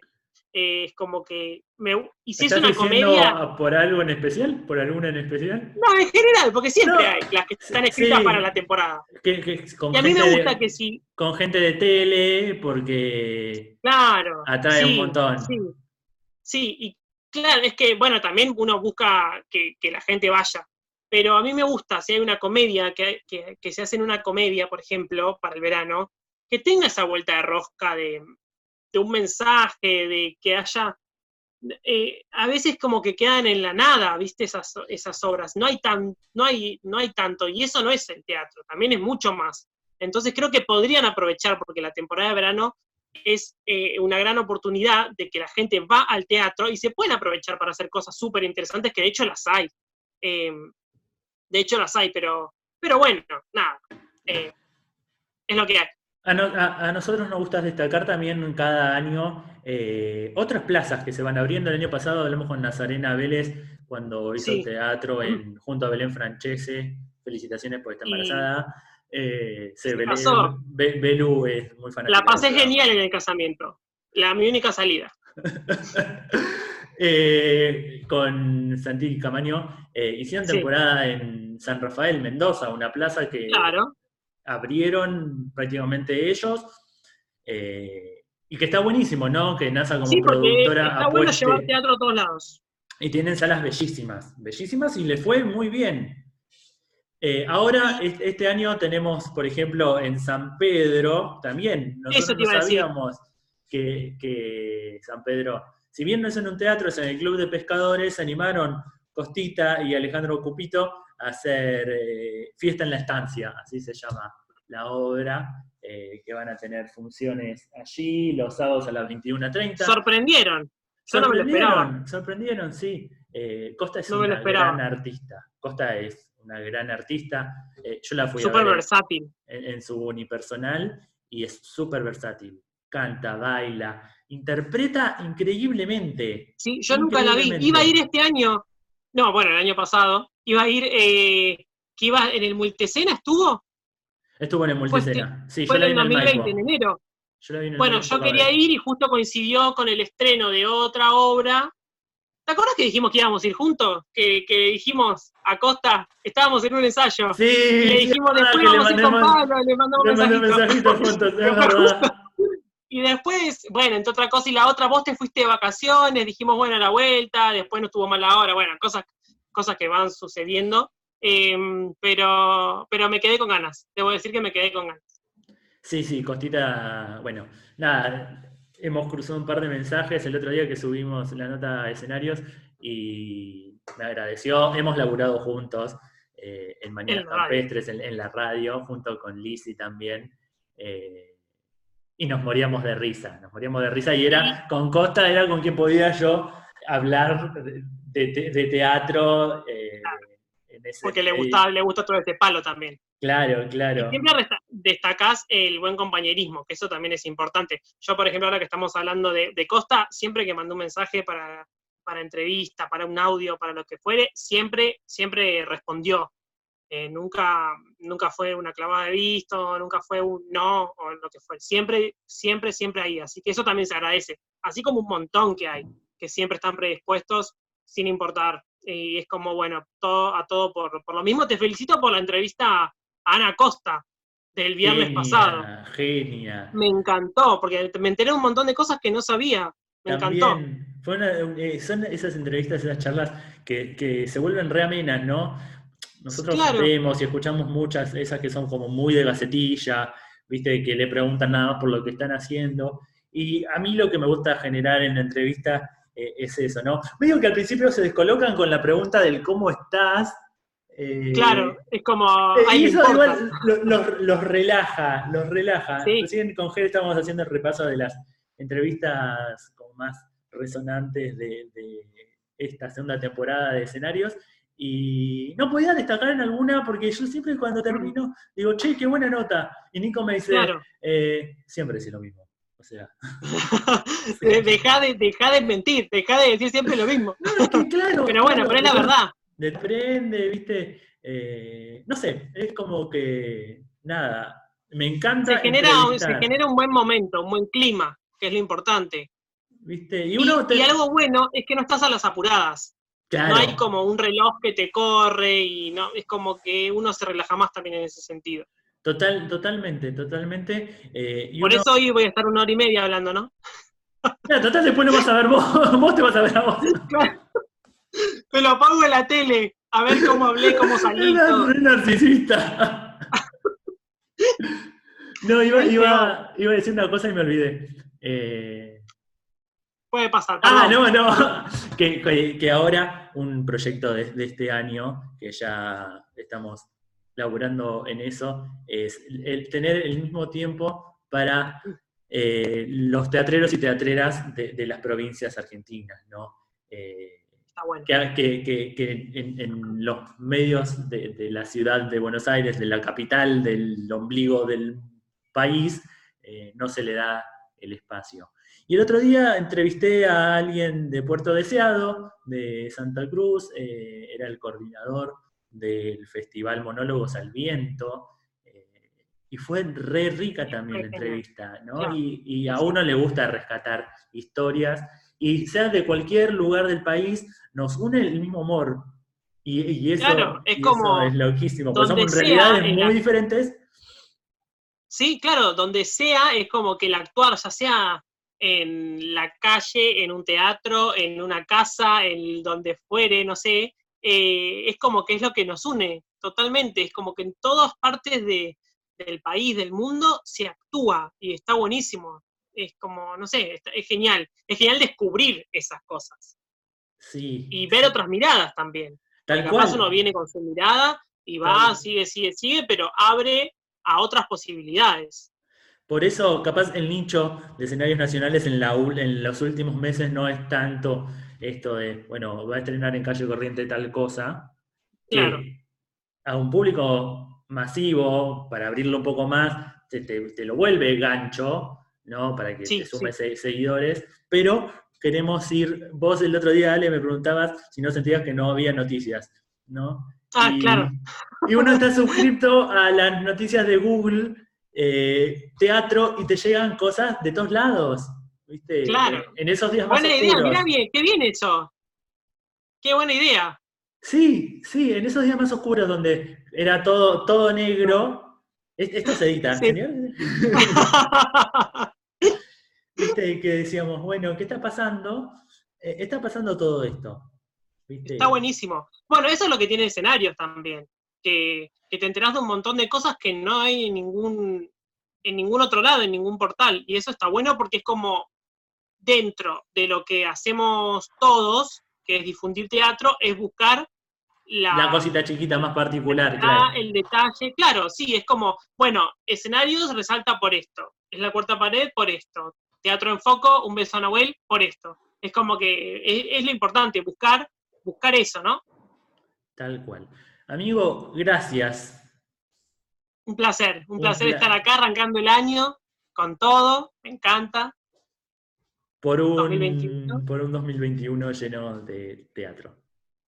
Eh, es como que me, y si es una comedia por algo en especial por alguna en especial no en general porque siempre hay las que están escritas para la temporada. Y a mí me gusta que sí con gente de tele porque claro atrae un montón. sí, sí y claro es que bueno también uno busca que, la gente vaya pero a mí me gusta si hay una comedia que, que, que se hace en una comedia por ejemplo para el verano que tenga esa vuelta de rosca de de un mensaje, de que haya... Eh, a veces como que quedan en la nada, ¿viste? Esas, esas obras. No hay, tan, no, hay, no hay tanto, y eso no es el teatro, también es mucho más. Entonces creo que podrían aprovechar, porque la temporada de verano es eh, una gran oportunidad de que la gente va al teatro y se pueden aprovechar para hacer cosas súper interesantes, que de hecho las hay. Em, de hecho las hay, pero, pero bueno, nada. Eh, es lo que hay. A, nosotros nos gusta destacar también cada año eh, otras plazas que se van abriendo. El año pasado hablamos con Nazarena Vélez cuando hizo teatro junto a Belén Francese. Felicitaciones por estar embarazada. Eh, Belú es muy fanática. La pasé genial en el casamiento. La, mi única salida. Eh, con Santi Camaño hicieron temporada en San Rafael, Mendoza, una plaza que claro abrieron prácticamente ellos. Eh, y que está buenísimo, ¿no? Que NASA como productora. Está bueno llevar teatro a todos lados. Y tienen salas bellísimas, bellísimas y le fue muy bien. Eh, ahora, este año tenemos, por ejemplo, en San Pedro, también, nosotros no sabíamos que, que, San Pedro, si bien no es en un teatro, es en el Club de Pescadores, se animaron Costita y Alejandro Cupito hacer eh, Fiesta en la Estancia, así se llama la obra, eh, que van a tener funciones allí los sábados a las 21.30. Sorprendieron. Sorprendieron, sorprendieron, sí. Eh, Costa es una gran artista. Costa es una gran artista. yo la fui super versátil. En, su unipersonal y es súper versátil. Canta, baila, interpreta increíblemente. Sí, yo nunca la vi. Iba a ir este año no, bueno, el año pasado, iba a ir, eh, que iba en el Multesena, ¿estuvo? Estuvo en el Multesena. sí, fue en el 2020, en enero. bueno, yo quería ir y justo coincidió con el estreno de otra obra. ¿Te acuerdas que dijimos que íbamos a ir juntos? Que, que dijimos a Costa, estábamos en un ensayo. Sí. Y le dijimos después vamos a ir con Pablo, le mandamos un mensajito. juntos, es verdad. Y después, bueno, entre otra cosa y la otra, vos te fuiste de vacaciones, dijimos, bueno, a la vuelta, después no estuvo mal la hora, bueno, cosas, cosas que van sucediendo. Em, pero, pero me quedé con ganas, debo decir que me quedé con ganas. Sí, sí, Costita, bueno, nada, hemos cruzado un par de mensajes el otro día que subimos la nota de escenarios y me agradeció, hemos laburado juntos eh, en Mañanas Campestres, en, la radio, junto con Lizzie también. Eh, y nos moríamos de risa, nos moríamos de risa y era, con Costa era con quien podía yo hablar de, teatro. Eh, Porque le gusta, le gusta todo este palo también. Claro, claro. siempre destacás el buen compañerismo, que eso también es importante. Yo, por ejemplo, ahora que estamos hablando de, Costa, siempre que mando un mensaje para, para entrevista, para un audio, para lo que fuere, siempre, siempre respondió. Eh, nunca, nunca fue una clavada de visto, nunca fue un no, o lo que fue. Siempre, siempre, siempre ahí. Así que eso también se agradece. Así como un montón que hay, que siempre están predispuestos sin importar. Y es como, bueno, todo, a todo por, por lo mismo. Te felicito por la entrevista a Ana Costa del viernes pasado. Genia. Me encantó, porque me enteré un montón de cosas que no sabía. Me encantó. Eh, son esas entrevistas, esas charlas que, que se vuelven re amenas, ¿no? Nosotros vemos y escuchamos muchas, esas que son como muy de gacetilla, viste, que le preguntan nada más por lo que están haciendo. Y a mí lo que me gusta generar en la entrevista eh, es eso, ¿no? Medio que al principio se descolocan con la pregunta del cómo estás. Eh, claro, es como. Eh, y eso igual los, relaja, los relaja. Sí. con Ger estábamos haciendo el repaso de las entrevistas como más resonantes de, de esta segunda temporada de escenarios y no podía destacar en alguna porque yo siempre cuando termino digo, che, qué buena nota. Y Nico me dice, eh, siempre es lo mismo. O sea. deja, de, deja de mentir, deja de decir siempre lo mismo. claro. pero bueno, pero es la verdad. Desprende, viste. Eh, no sé, es como que, nada, me encanta. Se genera, se genera un buen momento, un buen clima, que es lo importante. ¿Viste? Y, uno y algo bueno es que no estás a las apuradas. No hay como un reloj que te corre y no, es como que uno se relaja más también en ese sentido. Total, totalmente, totalmente. Eh, Por eso hoy voy a estar una hora y media hablando, ¿no? Claro, total, después no vas a ver vos, vos te vas a ver a vos. Me lo pongo en la tele, a ver cómo hablé, cómo salí. Un narcisista. no, iba, iba, iba a decir una cosa y me olvidé. Eh, Puede pasar. Ah, no, no. que, ahora un proyecto de, este año, que ya estamos laburando en eso, es el tener el mismo tiempo para eh, los teatreros y teatreras de, las provincias argentinas, ¿no? Eh, Está bueno. Que, en, los medios de, la ciudad de Buenos Aires, de la capital, del ombligo del país, eh, no se le da el espacio. Y el otro día entrevisté a alguien de Puerto Deseado, de Santa Cruz, eh, era el coordinador del Festival Monólogos al Viento, eh, y fue re rica también la entrevista, ¿no? Y, a uno le gusta rescatar historias, y sea de cualquier lugar del país, nos une el mismo amor. Y, eso, es, como es loquísimo, porque somos realidades muy diferentes. Sí, claro, donde sea es como que el actuar, ya sea en la calle, en un teatro, en una casa, en donde fuere, no sé, eh, es como que es lo que nos une totalmente, es como que en todas partes de, del país, del mundo, se actúa y está buenísimo. Es como, no sé, es genial, es genial descubrir esas cosas. Sí. Y ver otras miradas también. Tal cual. uno viene con su mirada y va, sigue, sigue, sigue, pero abre a otras posibilidades. Por eso, capaz el nicho de escenarios nacionales en, la, en los últimos meses no es tanto esto de, bueno, va a estrenar en calle corriente tal cosa, claro. a un público masivo, para abrirlo un poco más, te, lo vuelve gancho, ¿no? Para que te sume seguidores, pero queremos ir, vos el otro día, Ale, me preguntabas si no sentías que no había noticias, ¿no? Ah, claro. Y uno está suscrito a las noticias de Google, eh, teatro, y te llegan cosas de todos lados, ¿viste? Claro. En esos días más Buena idea, mira bien, qué bien eso. Qué buena idea. Sí, sí, en esos días más oscuros donde era todo, todo negro. Esto se edita, señor. ¿Viste? Que decíamos, bueno, ¿qué está pasando? Eh, está pasando todo esto. Está buenísimo. Bueno, eso es lo que tiene escenarios también. Que, te enterás de un montón de cosas que no hay en ningún, en ningún otro lado, en ningún portal. Y eso está bueno porque es como dentro de lo que hacemos todos, que es difundir teatro, es buscar la, cosita chiquita más particular. claro. El detalle, claro, sí, es como, bueno, escenarios resalta por esto, es la cuarta pared por esto, teatro en foco, un beso a Nahuel por esto. Es como que es, lo importante, buscar, buscar eso, ¿no? Tal cual. Amigo, gracias. Un placer, un, placer estar acá arrancando el año con todo, me encanta. Por un, 2021. por un 2021 lleno de teatro.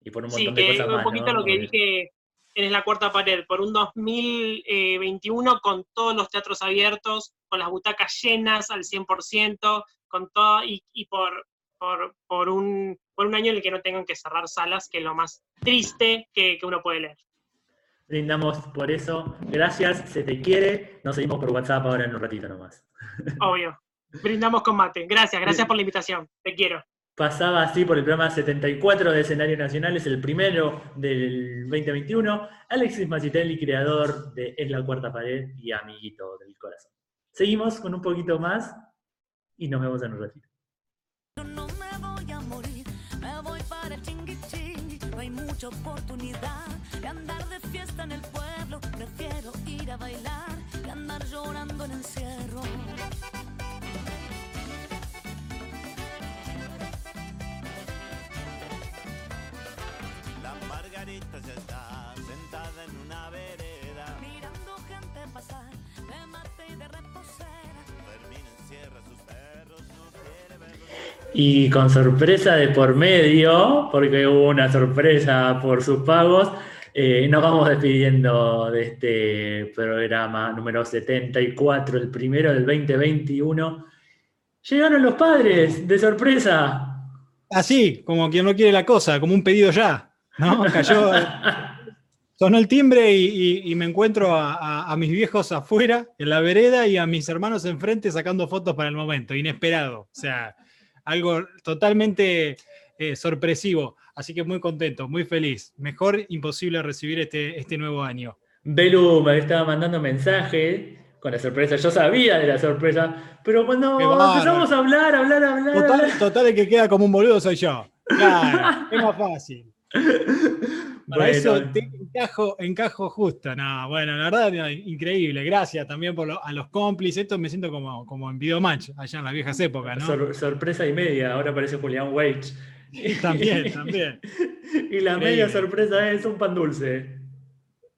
Y por un montón de cosas más. Un poquito lo que dije en la cuarta pared, por un 2021 con todos los teatros abiertos, con las butacas llenas al 100%, con todo, y, por, por, un, por un año en el que no tengan que cerrar salas, que es lo más triste que, que uno puede leer. Brindamos por eso. Gracias, se te quiere. Nos seguimos por WhatsApp ahora en un ratito nomás. Obvio. Brindamos con mate. Gracias, gracias por la invitación. Te quiero pasaba así por el programa 74 de Escenarios Nacionales, el primero del 2021, Alexis Macitelli, creador de Es la Cuarta Pared y amiguito del corazón. Seguimos con un poquito más y nos vemos en un ratito. No me voy a morir, me voy para el chingui chingui, no hay mucha oportunidad de andar de fiesta en el pueblo, prefiero ir a bailar que andar llorando en encierro. Está sentada en una vereda. Mirando gente pasar, de mate y de reposera. Fermín encierra sus perros, no quiere verlos. Y con sorpresa de por medio, porque hubo una sorpresa por sus pagos, eh, nos vamos despidiendo de este programa número 74, el primero del 2021. Llegaron los padres, de sorpresa. Así, como quien no quiere la cosa, como un pedido ya. ¿No? Cayó, sonó el timbre y, me encuentro a, mis viejos afuera, en la vereda, y a mis hermanos enfrente sacando fotos para el momento, inesperado. O sea, algo totalmente eh, sorpresivo. Así que muy contento, muy feliz. Mejor imposible recibir este, este nuevo año. Belu me estaba mandando mensajes con la sorpresa. Yo sabía de la sorpresa, pero cuando empezamos a hablar, hablar, hablar. Total, total, el que queda como un boludo soy yo. Claro, es más fácil. Para eso encajo, encajo justo. No, bueno, la verdad, increíble. Gracias también por a los cómplices. Esto me siento como, como en Videomatch, allá en las viejas épocas, ¿no? sorpresa y media, ahora aparece Julián Wage. También, también. y la media sorpresa es un pan dulce.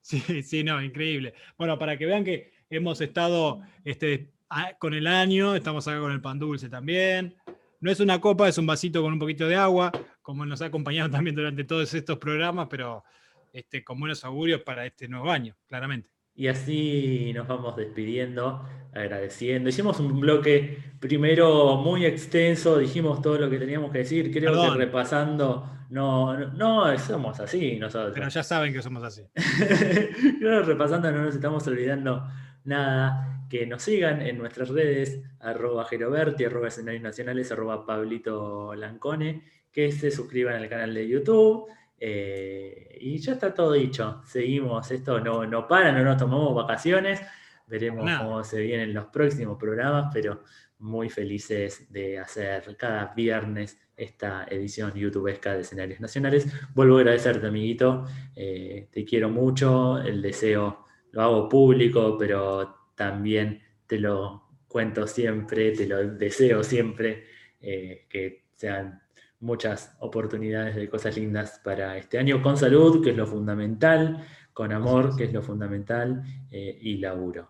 Sí, sí, no, increíble. Bueno, para que vean que hemos estado este, con el año, estamos acá con el pan dulce también. No es una copa, es un vasito con un poquito de agua, como nos ha acompañado también durante todos estos programas, pero este, con buenos augurios para este nuevo año, claramente. Y así nos vamos despidiendo, agradeciendo. Hicimos un bloque primero muy extenso, dijimos todo lo que teníamos que decir, creo que repasando, no, no, somos así nosotros. Pero ya saben que somos así. creo que repasando no nos estamos olvidando nada, que nos sigan en nuestras redes, arroba Geroberti, arroba escenarios nacionales, arroba Pablito Lancone, que se suscriban al canal de YouTube. Eh, y ya está todo dicho. Seguimos, esto no, no para, no nos tomamos vacaciones. Veremos cómo se vienen los próximos programas, pero muy felices de hacer cada viernes esta edición youtubesca de escenarios nacionales. Vuelvo a agradecerte, amiguito. Eh, te quiero mucho. El deseo lo hago público, pero también te lo cuento siempre, te lo deseo siempre, eh, que sean muchas oportunidades de cosas lindas para este año, con salud, que es lo fundamental, con amor, que es lo fundamental, eh, y laburo.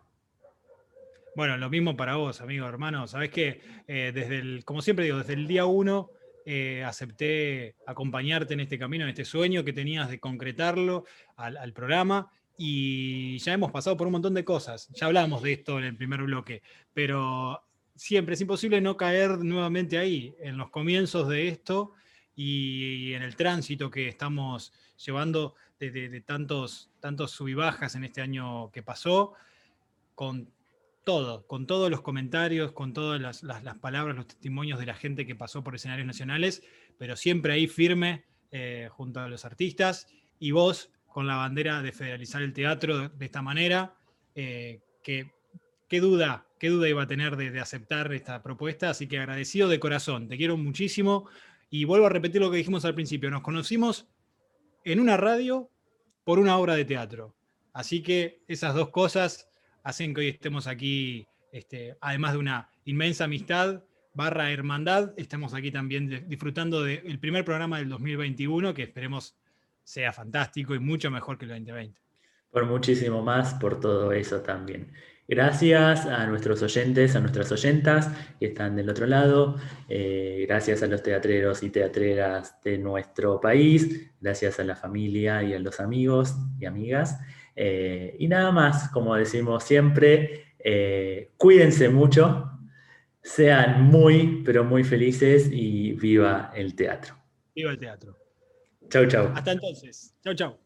Bueno, lo mismo para vos, amigo, hermano. Sabés que eh, desde el, como siempre digo, desde el día uno acepté acompañarte en este camino, en este sueño que tenías de concretarlo al, programa. Y ya hemos pasado por un montón de cosas. Ya hablamos de esto en el primer bloque, pero siempre es imposible no caer nuevamente ahí, en los comienzos de esto y en el tránsito que estamos llevando de, tantos, tantos sub y bajas en este año que pasó, con todo, con todos los comentarios, con todas las, palabras, los testimonios de la gente que pasó por escenarios nacionales, pero siempre ahí firme eh, junto a los artistas y vos con la bandera de federalizar el teatro de, esta manera, eh, que qué duda, qué duda iba a tener de, aceptar esta propuesta, así que agradecido de corazón, te quiero muchísimo. Y vuelvo a repetir lo que dijimos al principio, nos conocimos en una radio por una obra de teatro, así que esas dos cosas hacen que hoy estemos aquí, este, además de una inmensa amistad barra hermandad, estamos aquí también disfrutando del primer programa del 2021, que esperemos sea fantástico y mucho mejor que el 2020. Por muchísimo más, por todo eso también. Gracias a nuestros oyentes, a nuestras oyentas que están del otro lado. Eh, gracias a los teatreros y teatreras de nuestro país. Gracias a la familia y a los amigos y amigas. Eh, y nada más, como decimos siempre, eh, cuídense mucho, sean muy, pero muy felices y viva el teatro. Viva el teatro. Chau, chau. Hasta entonces. Chau, chau.